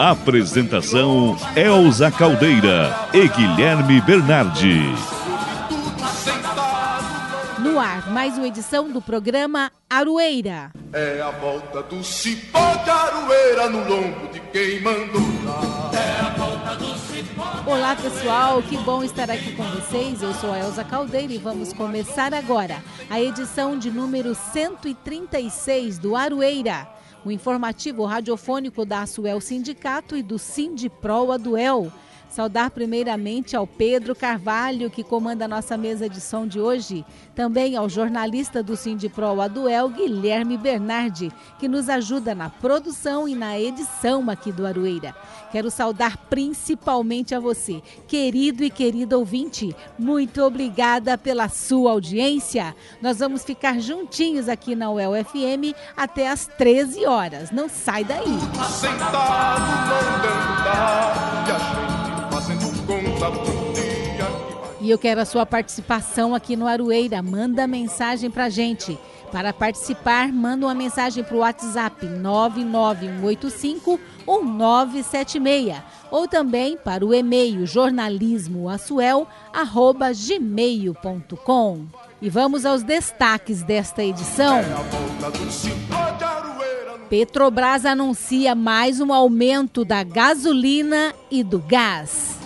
Apresentação Elza Caldeira e Guilherme Bernardi. No ar, mais uma edição do programa Aroeira. É a volta do cipó de aroeira no lombo de quem mandou dar. É a volta do cipó. Olá pessoal, que bom estar aqui com vocês. Eu sou a Elza Caldeira e vamos começar agora a edição de número 136 do Aroeira. O informativo radiofônico da Asuel Sindicato e do Sindipro Aduel. Saudar primeiramente ao Pedro Carvalho, que comanda a nossa mesa de som de hoje. Também ao jornalista do Sindipro Aduel, Guilherme Bernardi, que nos ajuda na produção e na edição aqui do Aroeira. Quero saudar principalmente a você, querido e querida ouvinte. Muito obrigada pela sua audiência. Nós vamos ficar juntinhos aqui na UEL FM até às 13 horas. Não sai daí. Sentado mandando dar. E E eu quero a sua participação aqui no Aroeira. Manda mensagem pra gente. Para participar, manda uma mensagem para o WhatsApp 99185 1976 ou também para o e-mail jornalismoaçuel@gmail.com. E vamos aos destaques desta edição. É Petrobras anuncia mais um aumento da gasolina e do gás.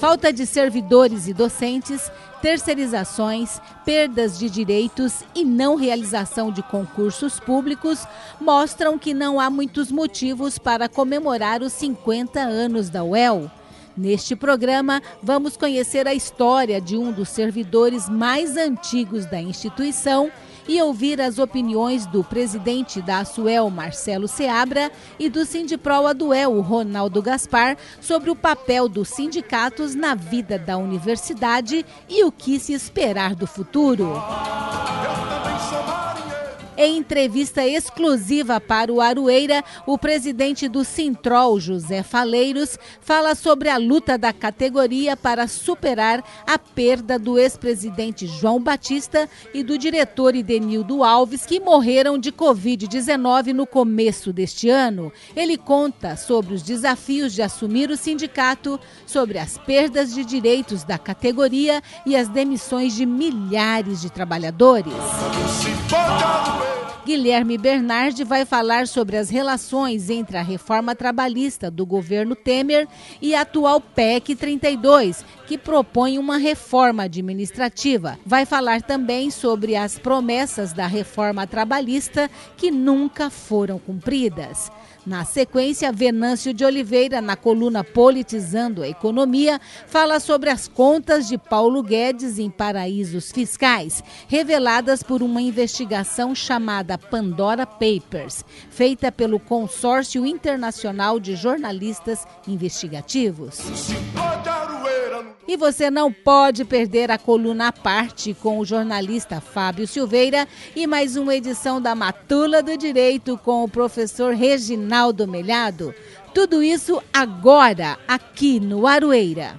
Falta de servidores e docentes, terceirizações, perdas de direitos e não realização de concursos públicos mostram que não há muitos motivos para comemorar os 50 anos da UEL. Neste programa, vamos conhecer a história de um dos servidores mais antigos da instituição e ouvir as opiniões do presidente da Asuel, Marcelo Seabra, e do Sindipro Aduel, Ronaldo Gaspar, sobre o papel dos sindicatos na vida da universidade e o que se esperar do futuro. Em entrevista exclusiva para o Aroeira, o presidente do Sintrol, José Faleiros, fala sobre a luta da categoria para superar a perda do ex-presidente João Batista e do diretor Idenildo Alves, que morreram de Covid-19 no começo deste ano. Ele conta sobre os desafios de assumir o sindicato, sobre as perdas de direitos da categoria e as demissões de milhares de trabalhadores. Guilherme Bernardi vai falar sobre as relações entre a reforma trabalhista do governo Temer e a atual PEC 32, que propõe uma reforma administrativa. Vai falar também sobre as promessas da reforma trabalhista que nunca foram cumpridas. Na sequência, Venâncio de Oliveira, na coluna Politizando a Economia, fala sobre as contas de Paulo Guedes em paraísos fiscais, reveladas por uma investigação chamada Pandora Papers, feita pelo Consórcio Internacional de Jornalistas Investigativos. E você não pode perder a coluna à parte com o jornalista Fábio Silveira e mais uma edição da Matula do Direito com o professor Reginaldo Melhado. Tudo isso agora, aqui no Aroeira.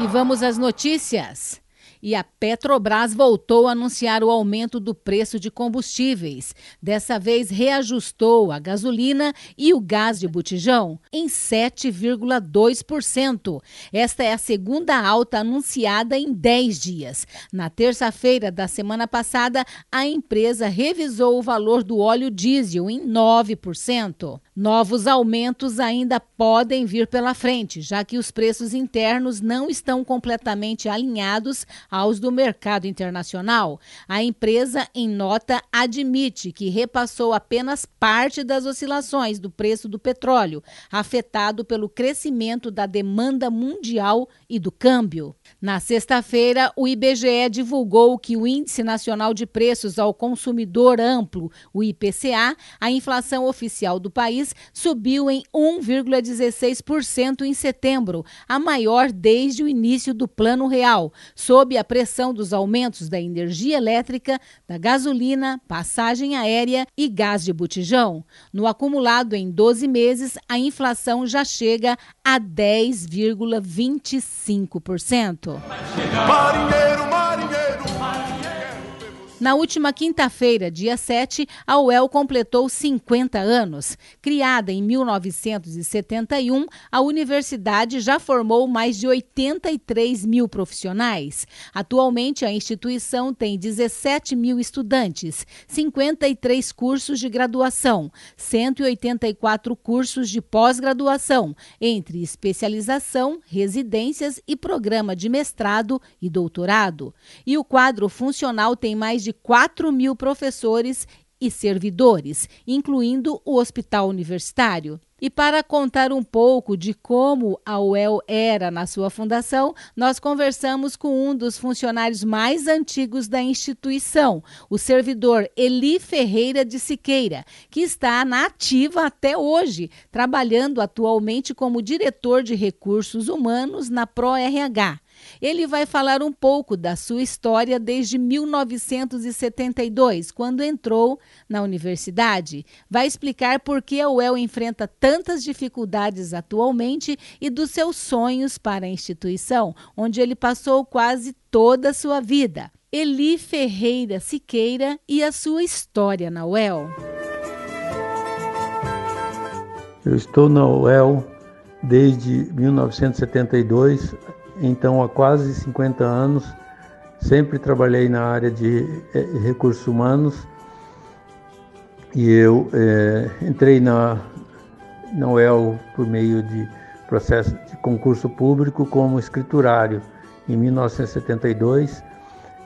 E vamos às notícias. E a Petrobras voltou a anunciar o aumento do preço de combustíveis. Dessa vez reajustou a gasolina e o gás de botijão em 7,2%. Esta é a segunda alta anunciada em 10 dias. Na terça-feira da semana passada, a empresa revisou o valor do óleo diesel em 9%. Novos aumentos ainda podem vir pela frente, já que os preços internos não estão completamente alinhados aos do mercado internacional. A empresa, em nota, admite que repassou apenas parte das oscilações do preço do petróleo, afetado pelo crescimento da demanda mundial e do câmbio. Na sexta-feira, o IBGE divulgou que o Índice Nacional de Preços ao Consumidor Amplo, o IPCA, a inflação oficial do país, subiu em 1,16% em setembro, a maior desde o início do Plano Real, sob a pressão dos aumentos da energia elétrica, da gasolina, passagem aérea e gás de botijão. No acumulado em 12 meses, a inflação já chega a 10,25%. Marinheiro, na última quinta-feira, dia 7, a UEL completou 50 anos. Criada em 1971, a universidade já formou mais de 83 mil profissionais. Atualmente, a instituição tem 17 mil estudantes, 53 cursos de graduação, 184 cursos de pós-graduação, entre especialização, residências e programa de mestrado e doutorado. E o quadro funcional tem mais de 4 mil professores e servidores, incluindo o Hospital Universitário. E para contar um pouco de como a UEL era na sua fundação, nós conversamos com um dos funcionários mais antigos da instituição, o servidor Eli Ferreira de Siqueira, que está na ativa até hoje, trabalhando atualmente como diretor de recursos humanos na ProRH. Ele vai falar um pouco da sua história desde 1972, quando entrou na universidade. Vai explicar por que a UEL enfrenta tantas dificuldades atualmente e dos seus sonhos para a instituição, onde ele passou quase toda a sua vida. Eli Ferreira Siqueira e a sua história na UEL. Eu estou na UEL desde 1972 então há quase 50 anos sempre trabalhei na área de eh, recursos humanos e eu é, entrei na, na UEL por meio de processo de concurso público como escriturário em 1972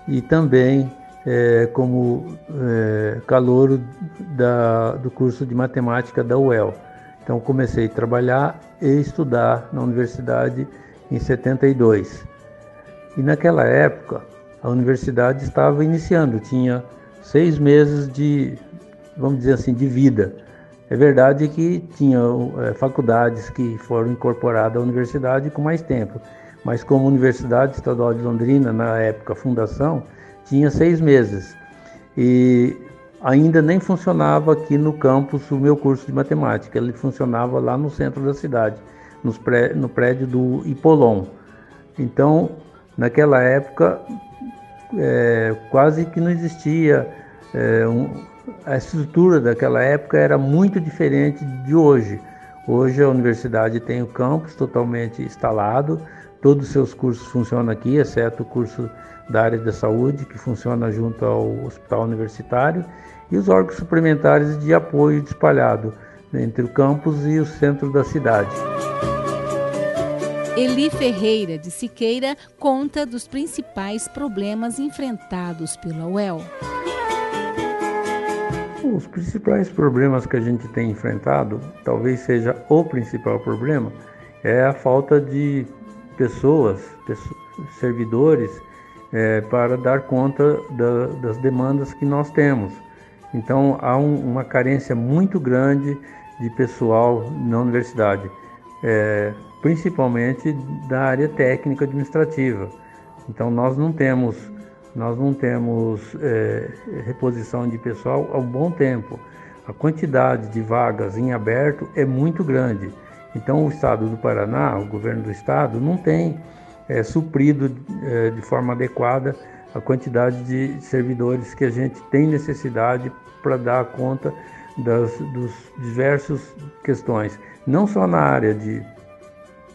e também é, como é, calouro da, do curso de matemática da UEL. Então comecei a trabalhar e estudar na universidade em 72. E naquela época a universidade estava iniciando, tinha seis meses de, vamos dizer assim, de vida. É verdade que tinha é, faculdades que foram incorporadas à universidade com mais tempo, mas como Universidade Estadual de Londrina, na época fundação, tinha seis meses. E ainda nem funcionava aqui no campus o meu curso de matemática, ele funcionava lá no centro da cidade pré, no prédio do Ipolon. Então, naquela época, é, quase que não existia. É, um, a estrutura daquela época era muito diferente de hoje. Hoje a universidade tem o campus totalmente instalado, todos os seus cursos funcionam aqui, exceto o curso da área da saúde, que funciona junto ao hospital universitário, e os órgãos suplementares de apoio espalhado entre o campus e o centro da cidade. Eli Ferreira de Siqueira conta dos principais problemas enfrentados pela UEL. Os principais problemas que a gente tem enfrentado, talvez seja o principal problema, é a falta de pessoas, servidores, é, para dar conta da, das demandas que nós temos. Então há um, uma carência muito grande de pessoal na universidade. É, principalmente da área técnica administrativa. Então nós não temos nós não temos é, reposição de pessoal há um bom tempo. A quantidade de vagas em aberto é muito grande. Então o Estado do Paraná, o governo do Estado, não tem é, suprido é, de forma adequada a quantidade de servidores que a gente tem necessidade para dar conta das dos diversas questões, não só na área de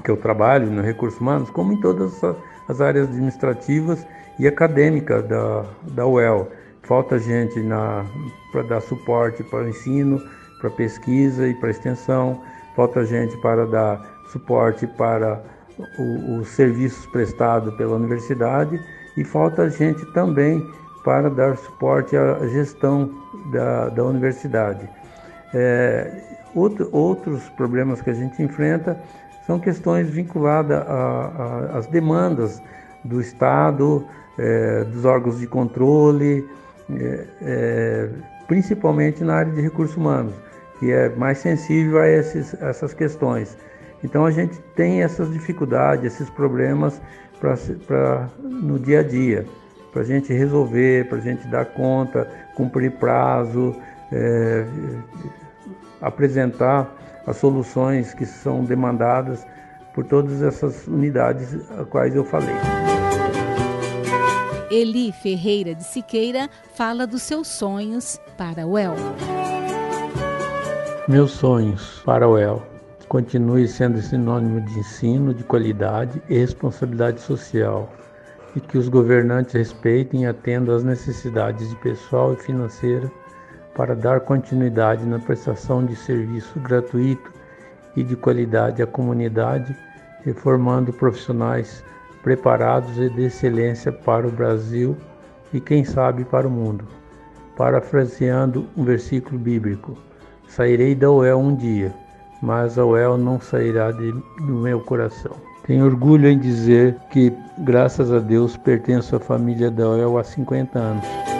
que eu trabalho no recursos humanos, como em todas as áreas administrativas e acadêmicas da, da UEL. Falta gente para dar suporte para o ensino, para pesquisa e para extensão, falta gente para dar suporte para os serviços prestados pela universidade e falta gente também para dar suporte à gestão da, da universidade. É, outro, outros problemas que a gente enfrenta são questões vinculadas às demandas do Estado, é, dos órgãos de controle, é, é, principalmente na área de recursos humanos, que é mais sensível a esses, essas questões. Então a gente tem essas dificuldades, esses problemas no dia a dia, para a gente resolver, para a gente dar conta, cumprir prazo, é, apresentar as soluções que são demandadas por todas essas unidades a quais eu falei. Eli Ferreira de Siqueira fala dos seus sonhos para o El. Meus sonhos para o El continue sendo sinônimo de ensino de qualidade e responsabilidade social e que os governantes respeitem e atendam às necessidades de pessoal e financeira para dar continuidade na prestação de serviço gratuito e de qualidade à comunidade, reformando profissionais preparados e de excelência para o Brasil e, quem sabe, para o mundo. Parafraseando um versículo bíblico: Sairei da UEL um dia, mas a UEL não sairá de, do meu coração. Tenho orgulho em dizer que, graças a Deus, pertenço à família da UEL há 50 anos.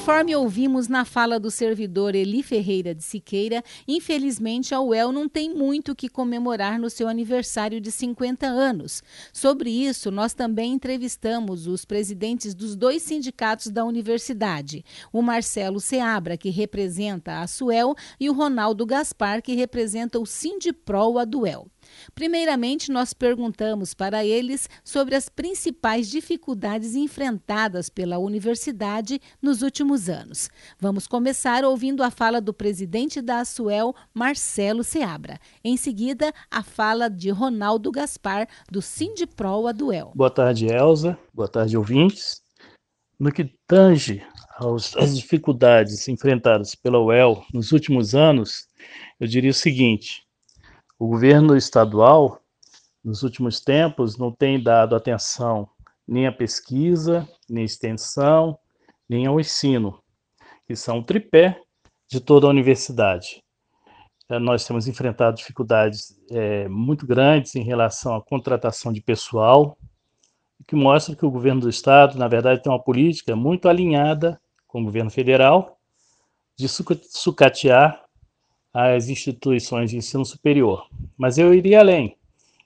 Conforme ouvimos na fala do servidor Eli Ferreira de Siqueira, infelizmente a UEL não tem muito o que comemorar no seu aniversário de 50 anos. Sobre isso, nós também entrevistamos os presidentes dos dois sindicatos da universidade, o Marcelo Seabra, que representa a SUEL, e o Ronaldo Gaspar, que representa o Sindipro a Duel. Primeiramente, nós perguntamos para eles sobre as principais dificuldades enfrentadas pela universidade nos últimos anos. Vamos começar ouvindo a fala do presidente da Asuel, Marcelo Seabra. Em seguida, a fala de Ronaldo Gaspar, do Sindipro Aduel. Boa tarde, Elza. Boa tarde, ouvintes. No que tange às dificuldades enfrentadas pela UEL nos últimos anos, eu diria o seguinte: o governo estadual, nos últimos tempos, não tem dado atenção nem à pesquisa, nem à extensão, nem ao ensino, que são o tripé de toda a universidade. É, nós temos enfrentado dificuldades é, muito grandes em relação à contratação de pessoal, que mostra que o governo do estado, na verdade, tem uma política muito alinhada com o governo federal de sucatear às instituições de ensino superior. Mas eu iria além.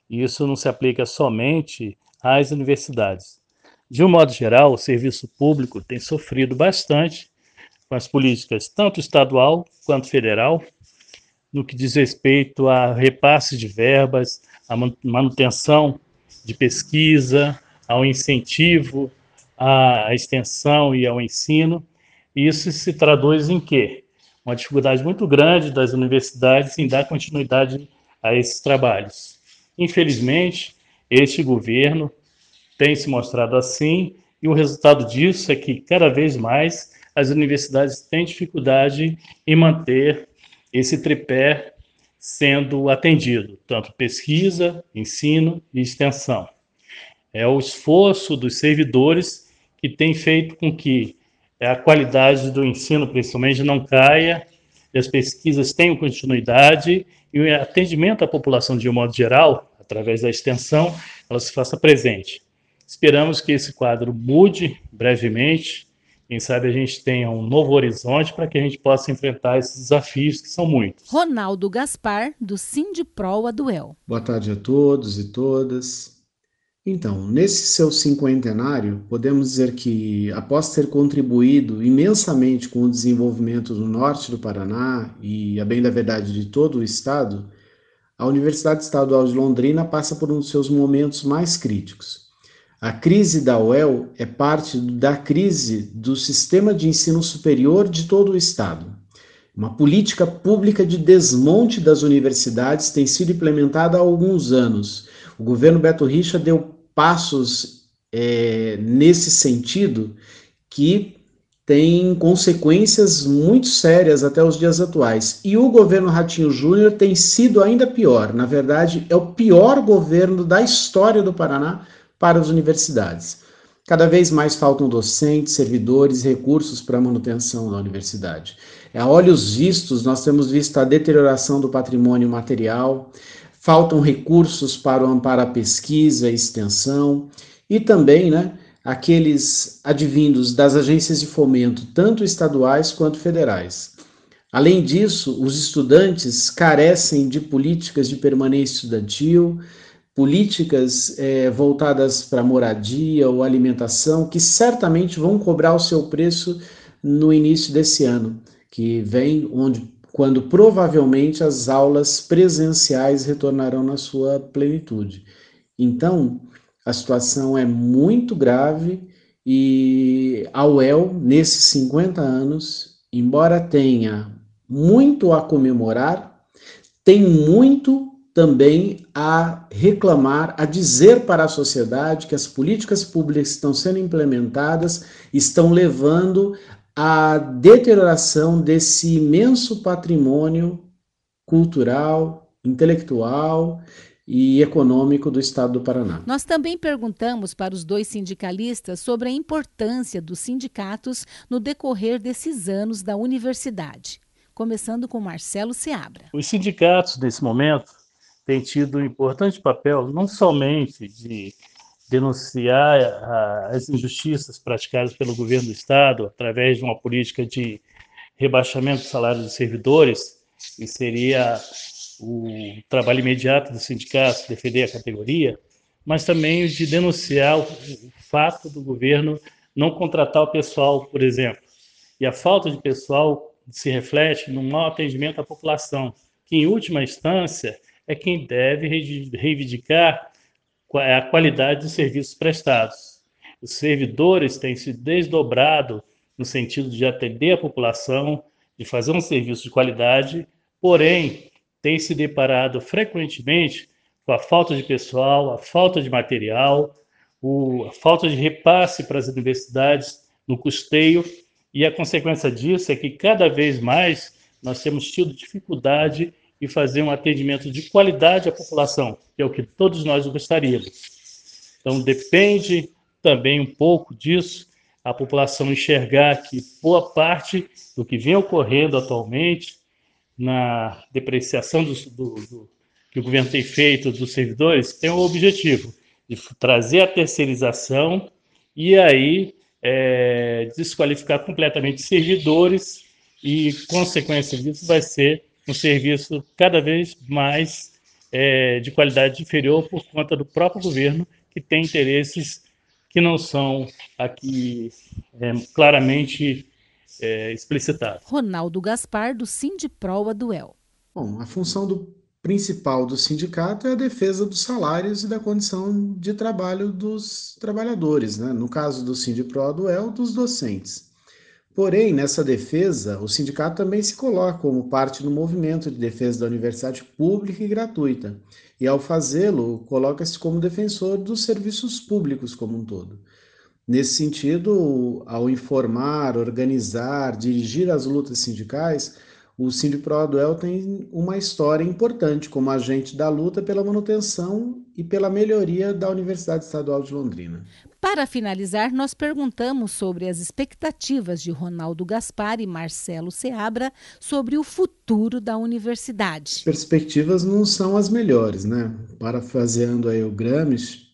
Isso não se aplica somente às universidades. De um modo geral, o serviço público tem sofrido bastante com as políticas tanto estadual quanto federal, no que diz respeito a repasse de verbas, a manutenção de pesquisa, ao incentivo à extensão e ao ensino. Isso se traduz em quê? Uma dificuldade muito grande das universidades em dar continuidade a esses trabalhos. Infelizmente, este governo tem se mostrado assim, e o resultado disso é que cada vez mais as universidades têm dificuldade em manter esse tripé sendo atendido, tanto pesquisa, ensino e extensão. É o esforço dos servidores que tem feito com que a qualidade do ensino, principalmente, não caia, e as pesquisas tenham continuidade e o atendimento à população de um modo geral, através da extensão, ela se faça presente. Esperamos que esse quadro mude brevemente, quem sabe a gente tenha um novo horizonte para que a gente possa enfrentar esses desafios que são muitos. Ronaldo Gaspar, do Sindipro Aduel. Boa tarde a todos e todas. Então, nesse seu cinquentenário, podemos dizer que, após ter contribuído imensamente com o desenvolvimento do norte do Paraná e, a bem da verdade, de todo o estado, a Universidade Estadual de Londrina passa por um dos seus momentos mais críticos. A crise da UEL é parte da crise do sistema de ensino superior de todo o estado. Uma política pública de desmonte das universidades tem sido implementada há alguns anos. O governo Beto Richa deu passos é, nesse sentido que tem consequências muito sérias até os dias atuais. E o governo Ratinho Júnior tem sido ainda pior. Na verdade, é o pior governo da história do Paraná para as universidades. Cada vez mais faltam docentes, servidores, recursos para a manutenção da universidade. A olhos vistos, nós temos visto a deterioração do patrimônio material, faltam recursos para o amparo à pesquisa e extensão, e também né, aqueles advindos das agências de fomento, tanto estaduais quanto federais. Além disso, os estudantes carecem de políticas de permanência estudantil, políticas é, voltadas para moradia ou alimentação, que certamente vão cobrar o seu preço no início desse ano, que vem onde quando provavelmente as aulas presenciais retornarão na sua plenitude. Então, a situação é muito grave e a UEL, nesses 50 anos, embora tenha muito a comemorar, tem muito também a reclamar, a dizer para a sociedade que as políticas públicas que estão sendo implementadas estão levando à deterioração desse imenso patrimônio cultural, intelectual e econômico do estado do Paraná. Nós também perguntamos para os dois sindicalistas sobre a importância dos sindicatos no decorrer desses anos da universidade. Começando com Marcelo Seabra. Os sindicatos, nesse momento, tem tido um importante papel, não somente de denunciar as injustiças praticadas pelo governo do Estado através de uma política de rebaixamento do salário dos servidores, que seria o trabalho imediato do sindicato, defender a categoria, mas também de denunciar o fato do governo não contratar o pessoal, por exemplo. E a falta de pessoal se reflete no mau atendimento à população, que, em última instância, é quem deve reivindicar a qualidade dos serviços prestados. Os servidores têm se desdobrado no sentido de atender a população, de fazer um serviço de qualidade, porém, têm se deparado frequentemente com a falta de pessoal, a falta de material, a falta de repasse para as universidades no custeio, e a consequência disso é que cada vez mais nós temos tido dificuldade e fazer um atendimento de qualidade à população, que é o que todos nós gostaríamos. Então, depende também um pouco disso, a população enxergar que boa parte do que vem ocorrendo atualmente na depreciação do, do, do, que o governo tem feito dos servidores tem o objetivo de trazer a terceirização e aí é, desqualificar completamente servidores e consequência disso vai ser um serviço cada vez mais é, de qualidade inferior por conta do próprio governo, que tem interesses que não são aqui é, claramente é, explicitados. Ronaldo Gaspar, do Sindipro Aduel. Bom, a função do principal do sindicato é a defesa dos salários e da condição de trabalho dos trabalhadores, né? no caso do Sindipro Aduel, dos docentes. Porém, nessa defesa, o sindicato também se coloca como parte do movimento de defesa da universidade pública e gratuita, e ao fazê-lo, coloca-se como defensor dos serviços públicos como um todo. Nesse sentido, ao informar, organizar, dirigir as lutas sindicais, o Sindipro tem uma história importante como agente da luta pela manutenção e pela melhoria da Universidade Estadual de Londrina. Para finalizar, nós perguntamos sobre as expectativas de Ronaldo Gaspar e Marcelo Seabra sobre o futuro da universidade. Perspectivas não são as melhores, né? Parafraseando aí o Gramsci,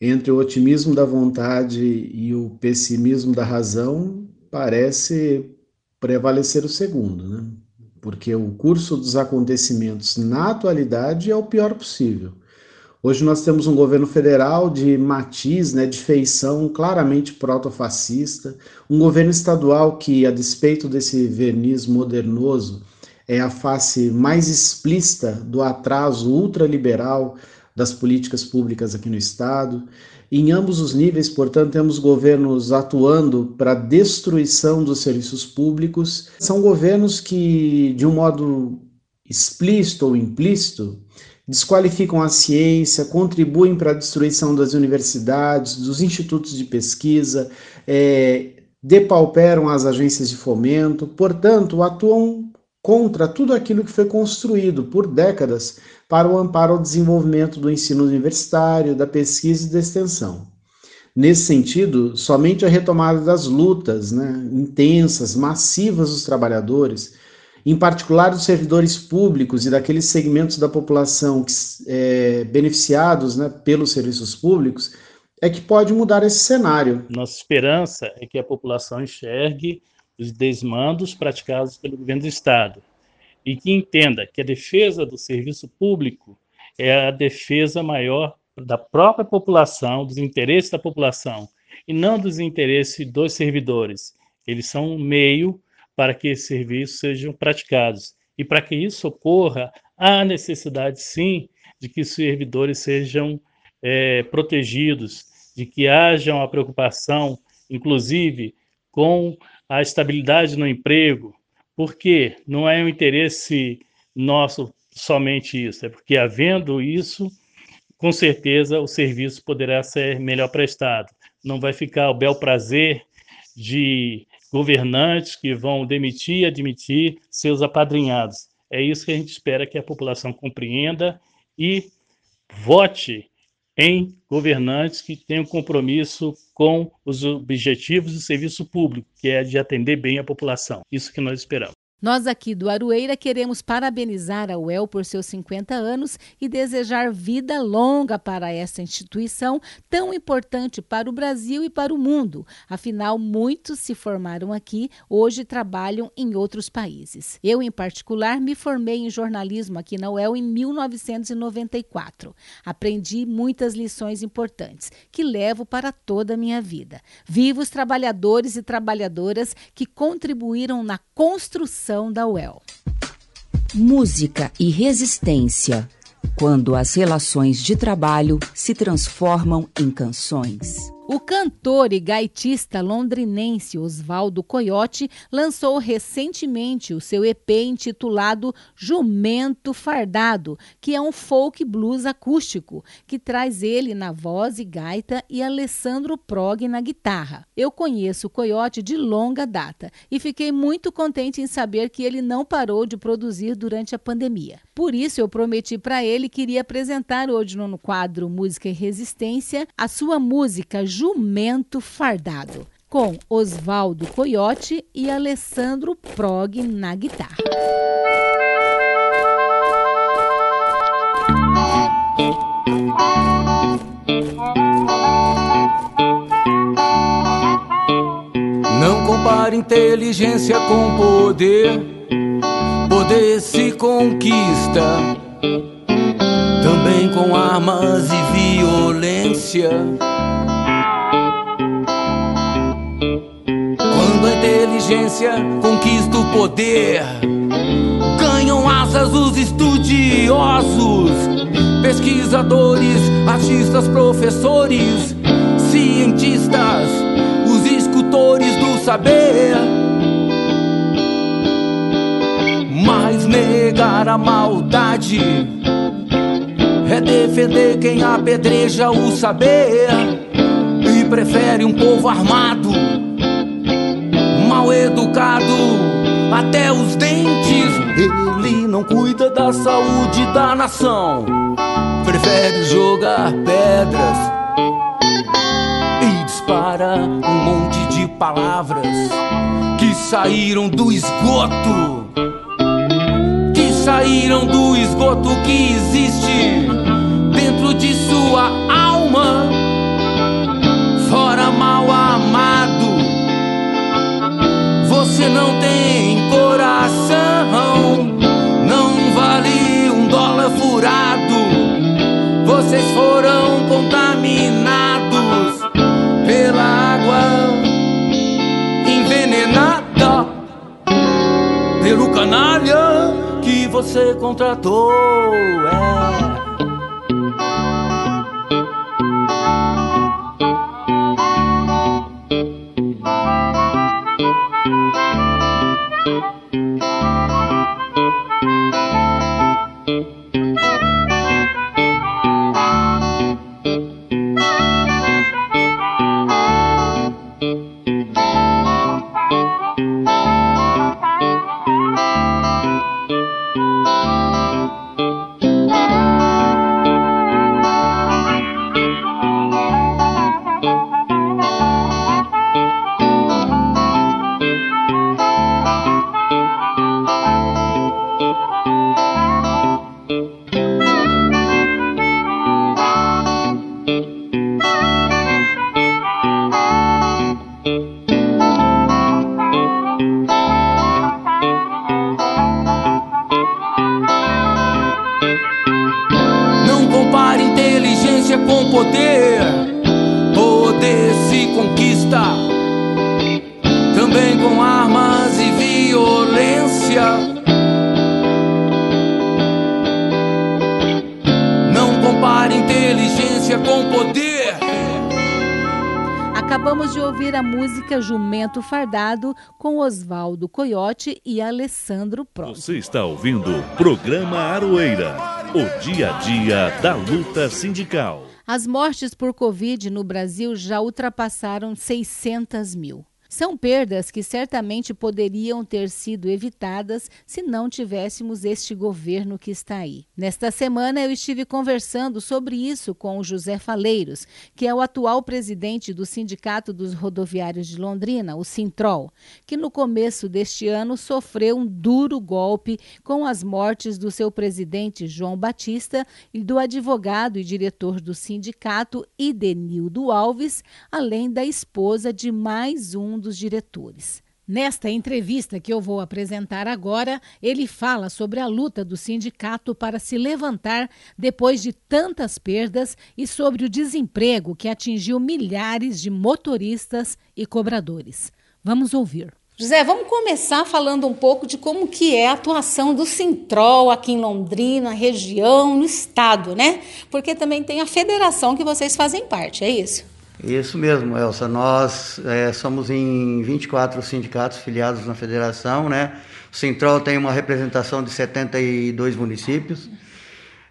entre o otimismo da vontade e o pessimismo da razão, parece prevalecer o segundo, né? porque o curso dos acontecimentos na atualidade é o pior possível. Hoje nós temos um governo federal de matiz, né, de feição claramente proto-fascista, um governo estadual que, a despeito desse verniz modernoso, é a face mais explícita do atraso ultraliberal das políticas públicas aqui no estado. Em ambos os níveis, portanto, temos governos atuando para a destruição dos serviços públicos. São governos que, de um modo explícito ou implícito, desqualificam a ciência, contribuem para a destruição das universidades, dos institutos de pesquisa, é, depauperam as agências de fomento, portanto, atuam contra tudo aquilo que foi construído por décadas para o amparo ao desenvolvimento do ensino universitário, da pesquisa e da extensão. Nesse sentido, somente a retomada das lutas né, intensas, massivas dos trabalhadores, em particular dos servidores públicos e daqueles segmentos da população que, é, beneficiados né, pelos serviços públicos, é que pode mudar esse cenário. Nossa esperança é que a população enxergue os desmandos praticados pelo governo do Estado e que entenda que a defesa do serviço público é a defesa maior da própria população, dos interesses da população, e não dos interesses dos servidores. Eles são um meio para que esses serviços sejam praticados. E para que isso ocorra, há necessidade, sim, de que os servidores sejam é, protegidos, de que haja uma preocupação, inclusive, com a estabilidade no emprego, porque não é um interesse nosso somente isso, é porque havendo isso, com certeza o serviço poderá ser melhor prestado. Não vai ficar o bel prazer de governantes que vão demitir e admitir seus apadrinhados. É isso que a gente espera que a população compreenda e vote em governantes que tenham compromisso com os objetivos do serviço público, que é de atender bem a população. Isso que nós esperamos. Nós aqui do Aroeira queremos parabenizar a UEL por seus 50 anos e desejar vida longa para essa instituição tão importante para o Brasil e para o mundo. Afinal, muitos se formaram aqui, hoje trabalham em outros países. Eu, em particular, me formei em jornalismo aqui na UEL em 1994. Aprendi muitas lições importantes que levo para toda a minha vida. Viva os trabalhadores e trabalhadoras que contribuíram na construção da UEL. Música e resistência. Quando as relações de trabalho se transformam em canções. O cantor e gaitista londrinense Oswaldo Coyote lançou recentemente o seu EP intitulado Jumento Fardado, que é um folk blues acústico, que traz ele na voz e gaita e Alessandro Prog na guitarra. Eu conheço o Coyote de longa data e fiquei muito contente em saber que ele não parou de produzir durante a pandemia. Por isso eu prometi para ele que iria apresentar hoje no quadro Música e Resistência a sua música Jumento Fardado, com Oswaldo Coyote e Alessandro Prog na guitarra. Não compare inteligência com poder, poder se conquista também com armas e violência. Quando a inteligência conquista o poder, ganham asas os estudiosos, pesquisadores, artistas, professores, cientistas, os escultores do saber. Mas negar a maldade. É defender quem apedreja o saber. E prefere um povo armado, mal educado até os dentes. Ele não cuida da saúde da nação, prefere jogar pedras e dispara um monte de palavras que saíram do esgoto saíram do esgoto que existe dentro de sua alma, fora mal amado. Você não tem coração, não vale um dólar furado. Vocês foram contaminados pelo canalha que você contratou. É. thank Acabamos de ouvir a música Jumento Fardado com Oswaldo Coyote e Alessandro Prost. Você está ouvindo o programa Aroeira, o dia a dia da luta sindical. As mortes por Covid no Brasil já ultrapassaram 600 mil. São perdas que certamente poderiam ter sido evitadas se não tivéssemos este governo que está aí. Nesta semana eu estive conversando sobre isso com o José Faleiros, que é o atual presidente do Sindicato dos Rodoviários de Londrina, o Sintrol, que no começo deste ano sofreu um duro golpe com as mortes do seu presidente João Batista e do advogado e diretor do sindicato Idenildo Alves, além da esposa de mais um dos diretores. Nesta entrevista que eu vou apresentar agora, ele fala sobre a luta do sindicato para se levantar depois de tantas perdas e sobre o desemprego que atingiu milhares de motoristas e cobradores. Vamos ouvir. José, vamos começar falando um pouco de como que é a atuação do Sintrol aqui em Londrina, região, no estado, né? Porque também tem a federação que vocês fazem parte, é isso? Isso mesmo, Elsa. Nós é, somos em 24 sindicatos filiados na federação, né? O Central tem uma representação de 72 municípios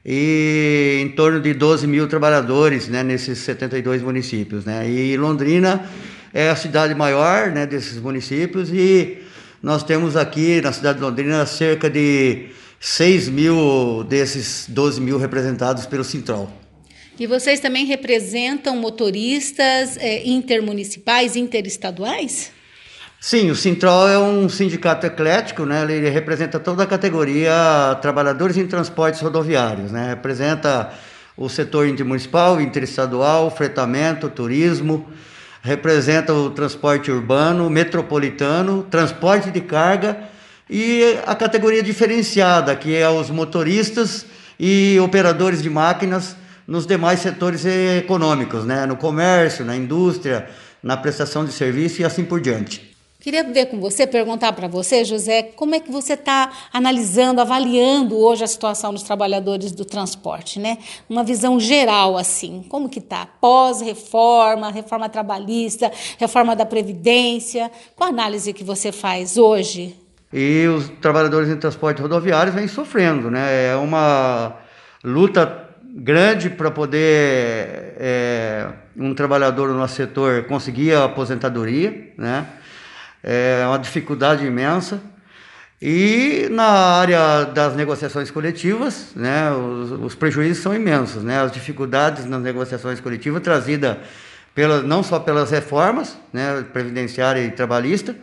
e em torno de 12 mil trabalhadores né, nesses 72 municípios, né? E Londrina é a cidade maior né, desses municípios e nós temos aqui na cidade de Londrina cerca de 6 mil desses 12 mil representados pelo Central. E vocês também representam motoristas é, intermunicipais, interestaduais? Sim, o Sintrol é um sindicato eclético, né? Ele representa toda a categoria trabalhadores em transportes rodoviários, né? Representa o setor intermunicipal, interestadual, fretamento, turismo, representa o transporte urbano, metropolitano, transporte de carga e a categoria diferenciada, que é os motoristas e operadores de máquinas nos demais setores econômicos, né? no comércio, na indústria, na prestação de serviço e assim por diante. Queria ver com você, perguntar para você, José, como é que você está analisando, avaliando hoje a situação dos trabalhadores do transporte, né? Uma visão geral, assim, como que está? Pós-reforma, reforma trabalhista, reforma da Previdência, qual a análise que você faz hoje? E os trabalhadores em transporte rodoviário vêm sofrendo, né? É uma luta grande para poder é, um trabalhador no nosso setor conseguir a aposentadoria, né? É uma dificuldade imensa. E na área das negociações coletivas, né, os, os prejuízos são imensos, né? As dificuldades nas negociações coletivas trazidas pela, não só pelas reformas, né, previdenciária e trabalhista,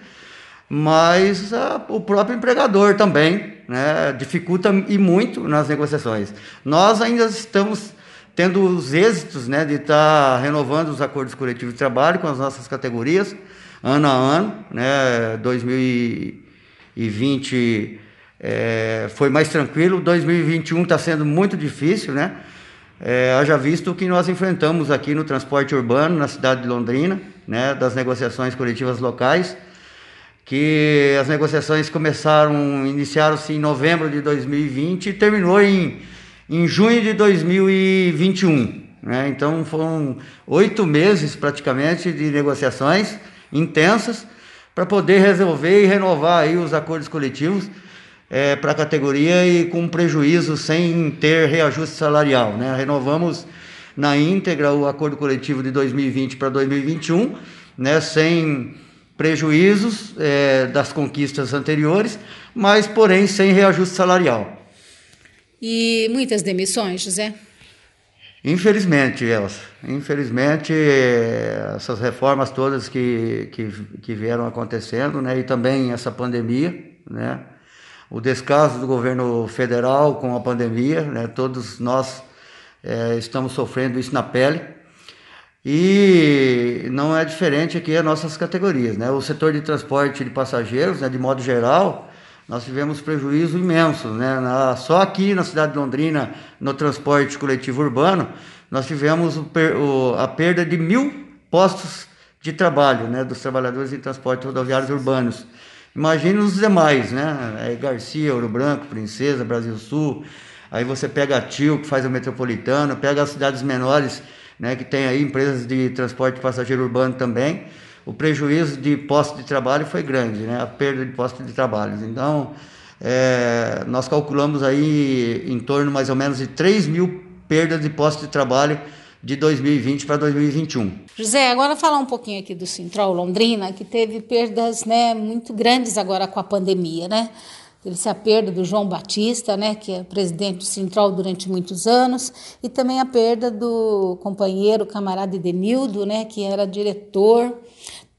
mas a, o próprio empregador também né, dificulta e muito nas negociações. Nós ainda estamos tendo os êxitos né, de estar tá renovando os acordos coletivos de trabalho com as nossas categorias, ano a ano. Né, 2020 é, foi mais tranquilo, 2021 está sendo muito difícil, né? É, haja visto o que nós enfrentamos aqui no transporte urbano, na cidade de Londrina, né, das negociações coletivas locais, que as negociações começaram, iniciaram-se em novembro de 2020 e terminou em, em junho de 2021. Né? Então foram oito meses praticamente de negociações intensas para poder resolver e renovar aí os acordos coletivos é, para a categoria e com prejuízo sem ter reajuste salarial. Né? Renovamos na íntegra o acordo coletivo de 2020 para 2021, né? sem prejuízos é, das conquistas anteriores, mas, porém, sem reajuste salarial. E muitas demissões, José? Infelizmente, Elsa. Infelizmente, essas reformas todas que, que, que vieram acontecendo, né, e também essa pandemia, né, o descaso do governo federal com a pandemia, né, todos nós é, estamos sofrendo isso na pele. E não é diferente aqui as nossas categorias, né? O setor de transporte de passageiros, né, de modo geral, nós tivemos prejuízo imenso, né? Na, só aqui na cidade de Londrina, no transporte coletivo urbano, nós tivemos a perda de mil postos de trabalho né, dos trabalhadores em transportes rodoviários urbanos. Imagine os demais, né? É Garcia, Ouro Branco, Princesa, Brasil Sul. Aí você pega a Tio, que faz o metropolitano, pega as cidades menores, né, que tem aí empresas de transporte passageiro urbano também. O prejuízo de postos de trabalho foi grande, né? A perda de postos de trabalho. Então, é, nós calculamos aí em torno mais ou menos de 3 mil perdas de postos de trabalho de 2020 para 2021. José, agora falar um pouquinho aqui do Sintrol Londrina, que teve perdas né, muito grandes agora com a pandemia, né? Teve-se a perda do João Batista, né, que é presidente do Sintrol durante muitos anos, e também a perda do companheiro, camarada Edenildo, né, que era diretor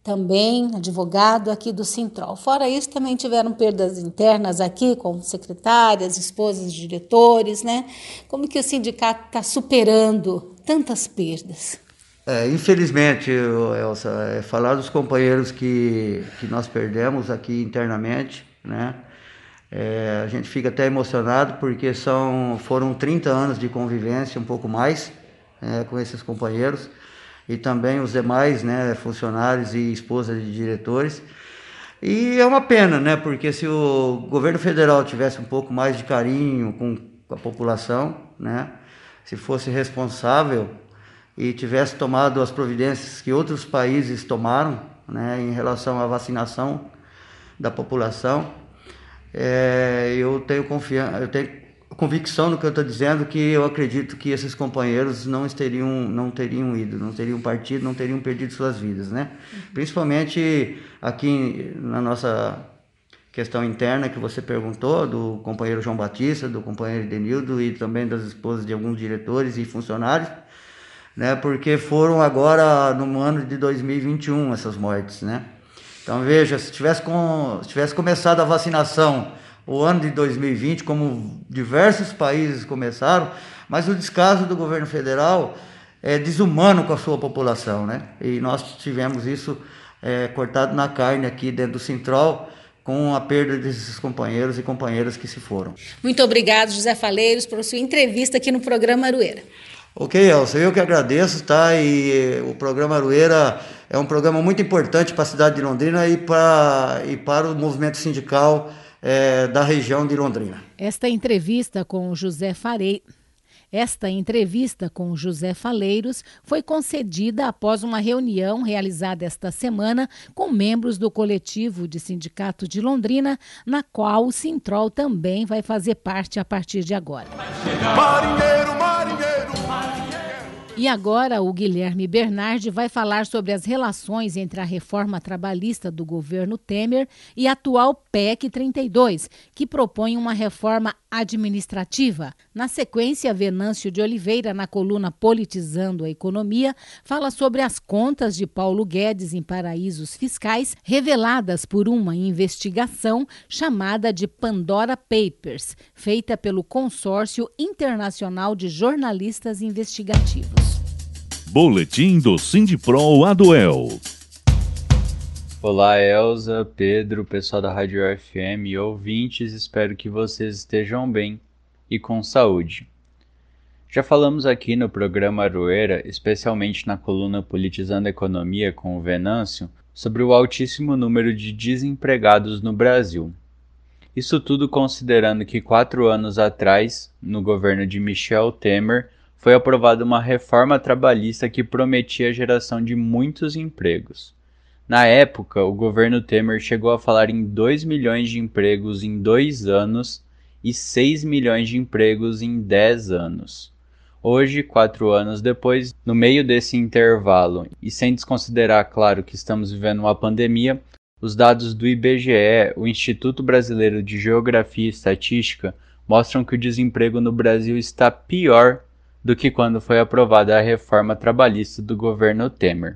também advogado aqui do Sintrol. Fora isso, também tiveram perdas internas aqui, com secretárias, esposas de diretores, né? Como que o sindicato está superando tantas perdas? É, infelizmente, Elsa, é, falar dos companheiros que, que nós perdemos aqui internamente, né? É, a gente fica até emocionado porque são, foram 30 anos de convivência, um pouco mais, né, com esses companheiros e também os demais né, funcionários e esposas de diretores. E é uma pena, né, porque se o governo federal tivesse um pouco mais de carinho com a população, né, se fosse responsável e tivesse tomado as providências que outros países tomaram né, em relação à vacinação da população, é, eu tenho confiança, eu tenho convicção no que eu estou dizendo que eu acredito que esses companheiros não teriam, não teriam ido, não teriam partido, não teriam perdido suas vidas, né? Principalmente aqui na nossa questão interna que você perguntou, do companheiro João Batista, do companheiro Denildo e também das esposas de alguns diretores e funcionários, né? Porque foram agora no ano de 2021 essas mortes, né? Então veja, se tivesse, com, se tivesse começado a vacinação o ano de 2020, como diversos países começaram, mas o descaso do governo federal é desumano com a sua população, né? E nós tivemos isso é, cortado na carne aqui dentro do Central, com a perda desses companheiros e companheiras que se foram. Muito obrigado, José Faleiros, por sua entrevista aqui no programa Arueira. Ok, Elsa, eu que agradeço, tá? E o programa Arueira é um programa muito importante para a cidade de Londrina e para, e para o movimento sindical é, da região de Londrina. Esta entrevista com José Farei esta entrevista com José Faleiros foi concedida após uma reunião realizada esta semana com membros do coletivo de sindicato de Londrina, na qual o Sintrol também vai fazer parte a partir de agora. Marinheiro. E agora o Guilherme Bernardi vai falar sobre as relações entre a reforma trabalhista do governo Temer e a atual PEC 32, que propõe uma reforma administrativa. Na sequência, Venâncio de Oliveira, na coluna Politizando a Economia, fala sobre as contas de Paulo Guedes em paraísos fiscais reveladas por uma investigação chamada de Pandora Papers, feita pelo Consórcio Internacional de Jornalistas Investigativos. Boletim do Sindipro Aduel. Olá, Elza, Pedro, pessoal da Rádio FM e ouvintes, espero que vocês estejam bem e com saúde. Já falamos aqui no programa Aroeira, especialmente na coluna Politizando a Economia com o Venâncio, sobre o altíssimo número de desempregados no Brasil. Isso tudo considerando que quatro anos atrás, no governo de Michel Temer, foi aprovada uma reforma trabalhista que prometia a geração de muitos empregos. Na época, o governo Temer chegou a falar em 2 milhões de empregos em dois anos e 6 milhões de empregos em 10 anos. Hoje, quatro anos depois, no meio desse intervalo, e sem desconsiderar, claro, que estamos vivendo uma pandemia, os dados do IBGE, o Instituto Brasileiro de Geografia e Estatística, mostram que o desemprego no Brasil está pior do que quando foi aprovada a reforma trabalhista do governo Temer.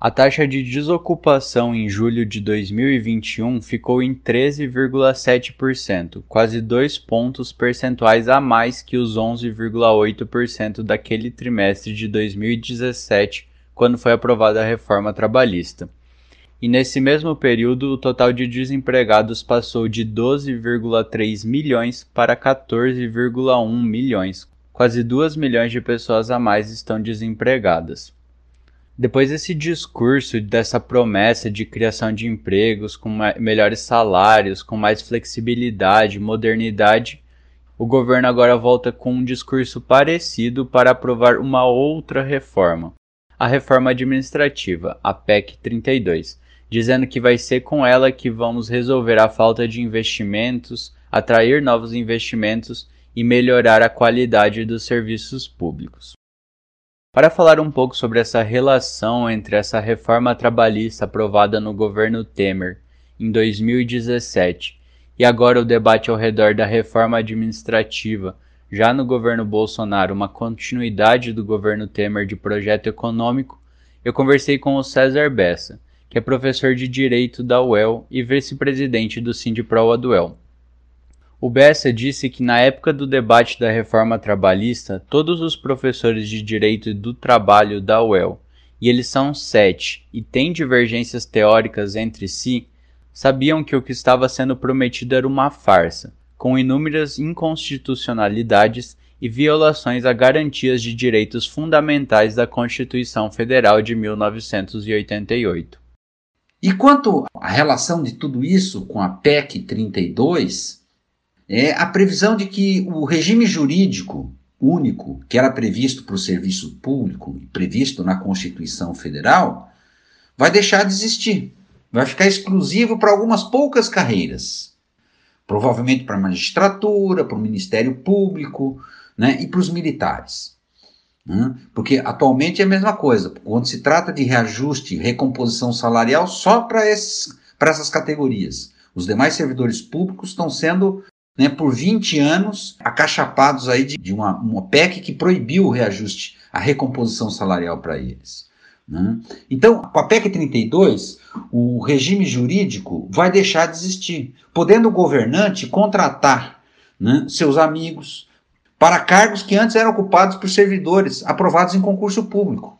A taxa de desocupação em julho de 2021 ficou em 13,7%, quase dois pontos percentuais a mais que os 11,8% daquele trimestre de 2017, quando foi aprovada a reforma trabalhista. E nesse mesmo período, o total de desempregados passou de 12,3 milhões para 14,1 milhões, quase 2 milhões de pessoas a mais estão desempregadas. Depois desse discurso, dessa promessa de criação de empregos com melhores salários, com mais flexibilidade, modernidade, o governo agora volta com um discurso parecido para aprovar uma outra reforma, a reforma administrativa, a PEC 32, dizendo que vai ser com ela que vamos resolver a falta de investimentos, atrair novos investimentos e melhorar a qualidade dos serviços públicos. Para falar um pouco sobre essa relação entre essa reforma trabalhista aprovada no governo Temer em 2017 e agora o debate ao redor da reforma administrativa, já no governo Bolsonaro, uma continuidade do governo Temer de projeto econômico, eu conversei com o César Bessa, que é professor de Direito da UEL e vice-presidente do Sindipro. O Bessa disse que na época do debate da reforma trabalhista, todos os professores de direito do trabalho da UEL, e eles são sete, e têm divergências teóricas entre si, sabiam que o que estava sendo prometido era uma farsa, com inúmeras inconstitucionalidades e violações a garantias de direitos fundamentais da Constituição Federal de 1988. E quanto à relação de tudo isso com a PEC 32, é a previsão de que o regime jurídico único que era previsto para o serviço público, previsto na Constituição Federal, vai deixar de existir. Vai ficar exclusivo para algumas poucas carreiras. Provavelmente para a magistratura, para o Ministério Público né, e para os militares. Né? Porque atualmente é a mesma coisa. Quando se trata de reajuste, recomposição salarial, só para essas categorias. Os demais servidores públicos estão sendo né, por 20 anos acachapados aí de, de uma, uma PEC que proibiu o reajuste, a recomposição salarial para eles. Né? Então, com a PEC 32, o regime jurídico vai deixar de existir, podendo o governante contratar né, seus amigos para cargos que antes eram ocupados por servidores aprovados em concurso público.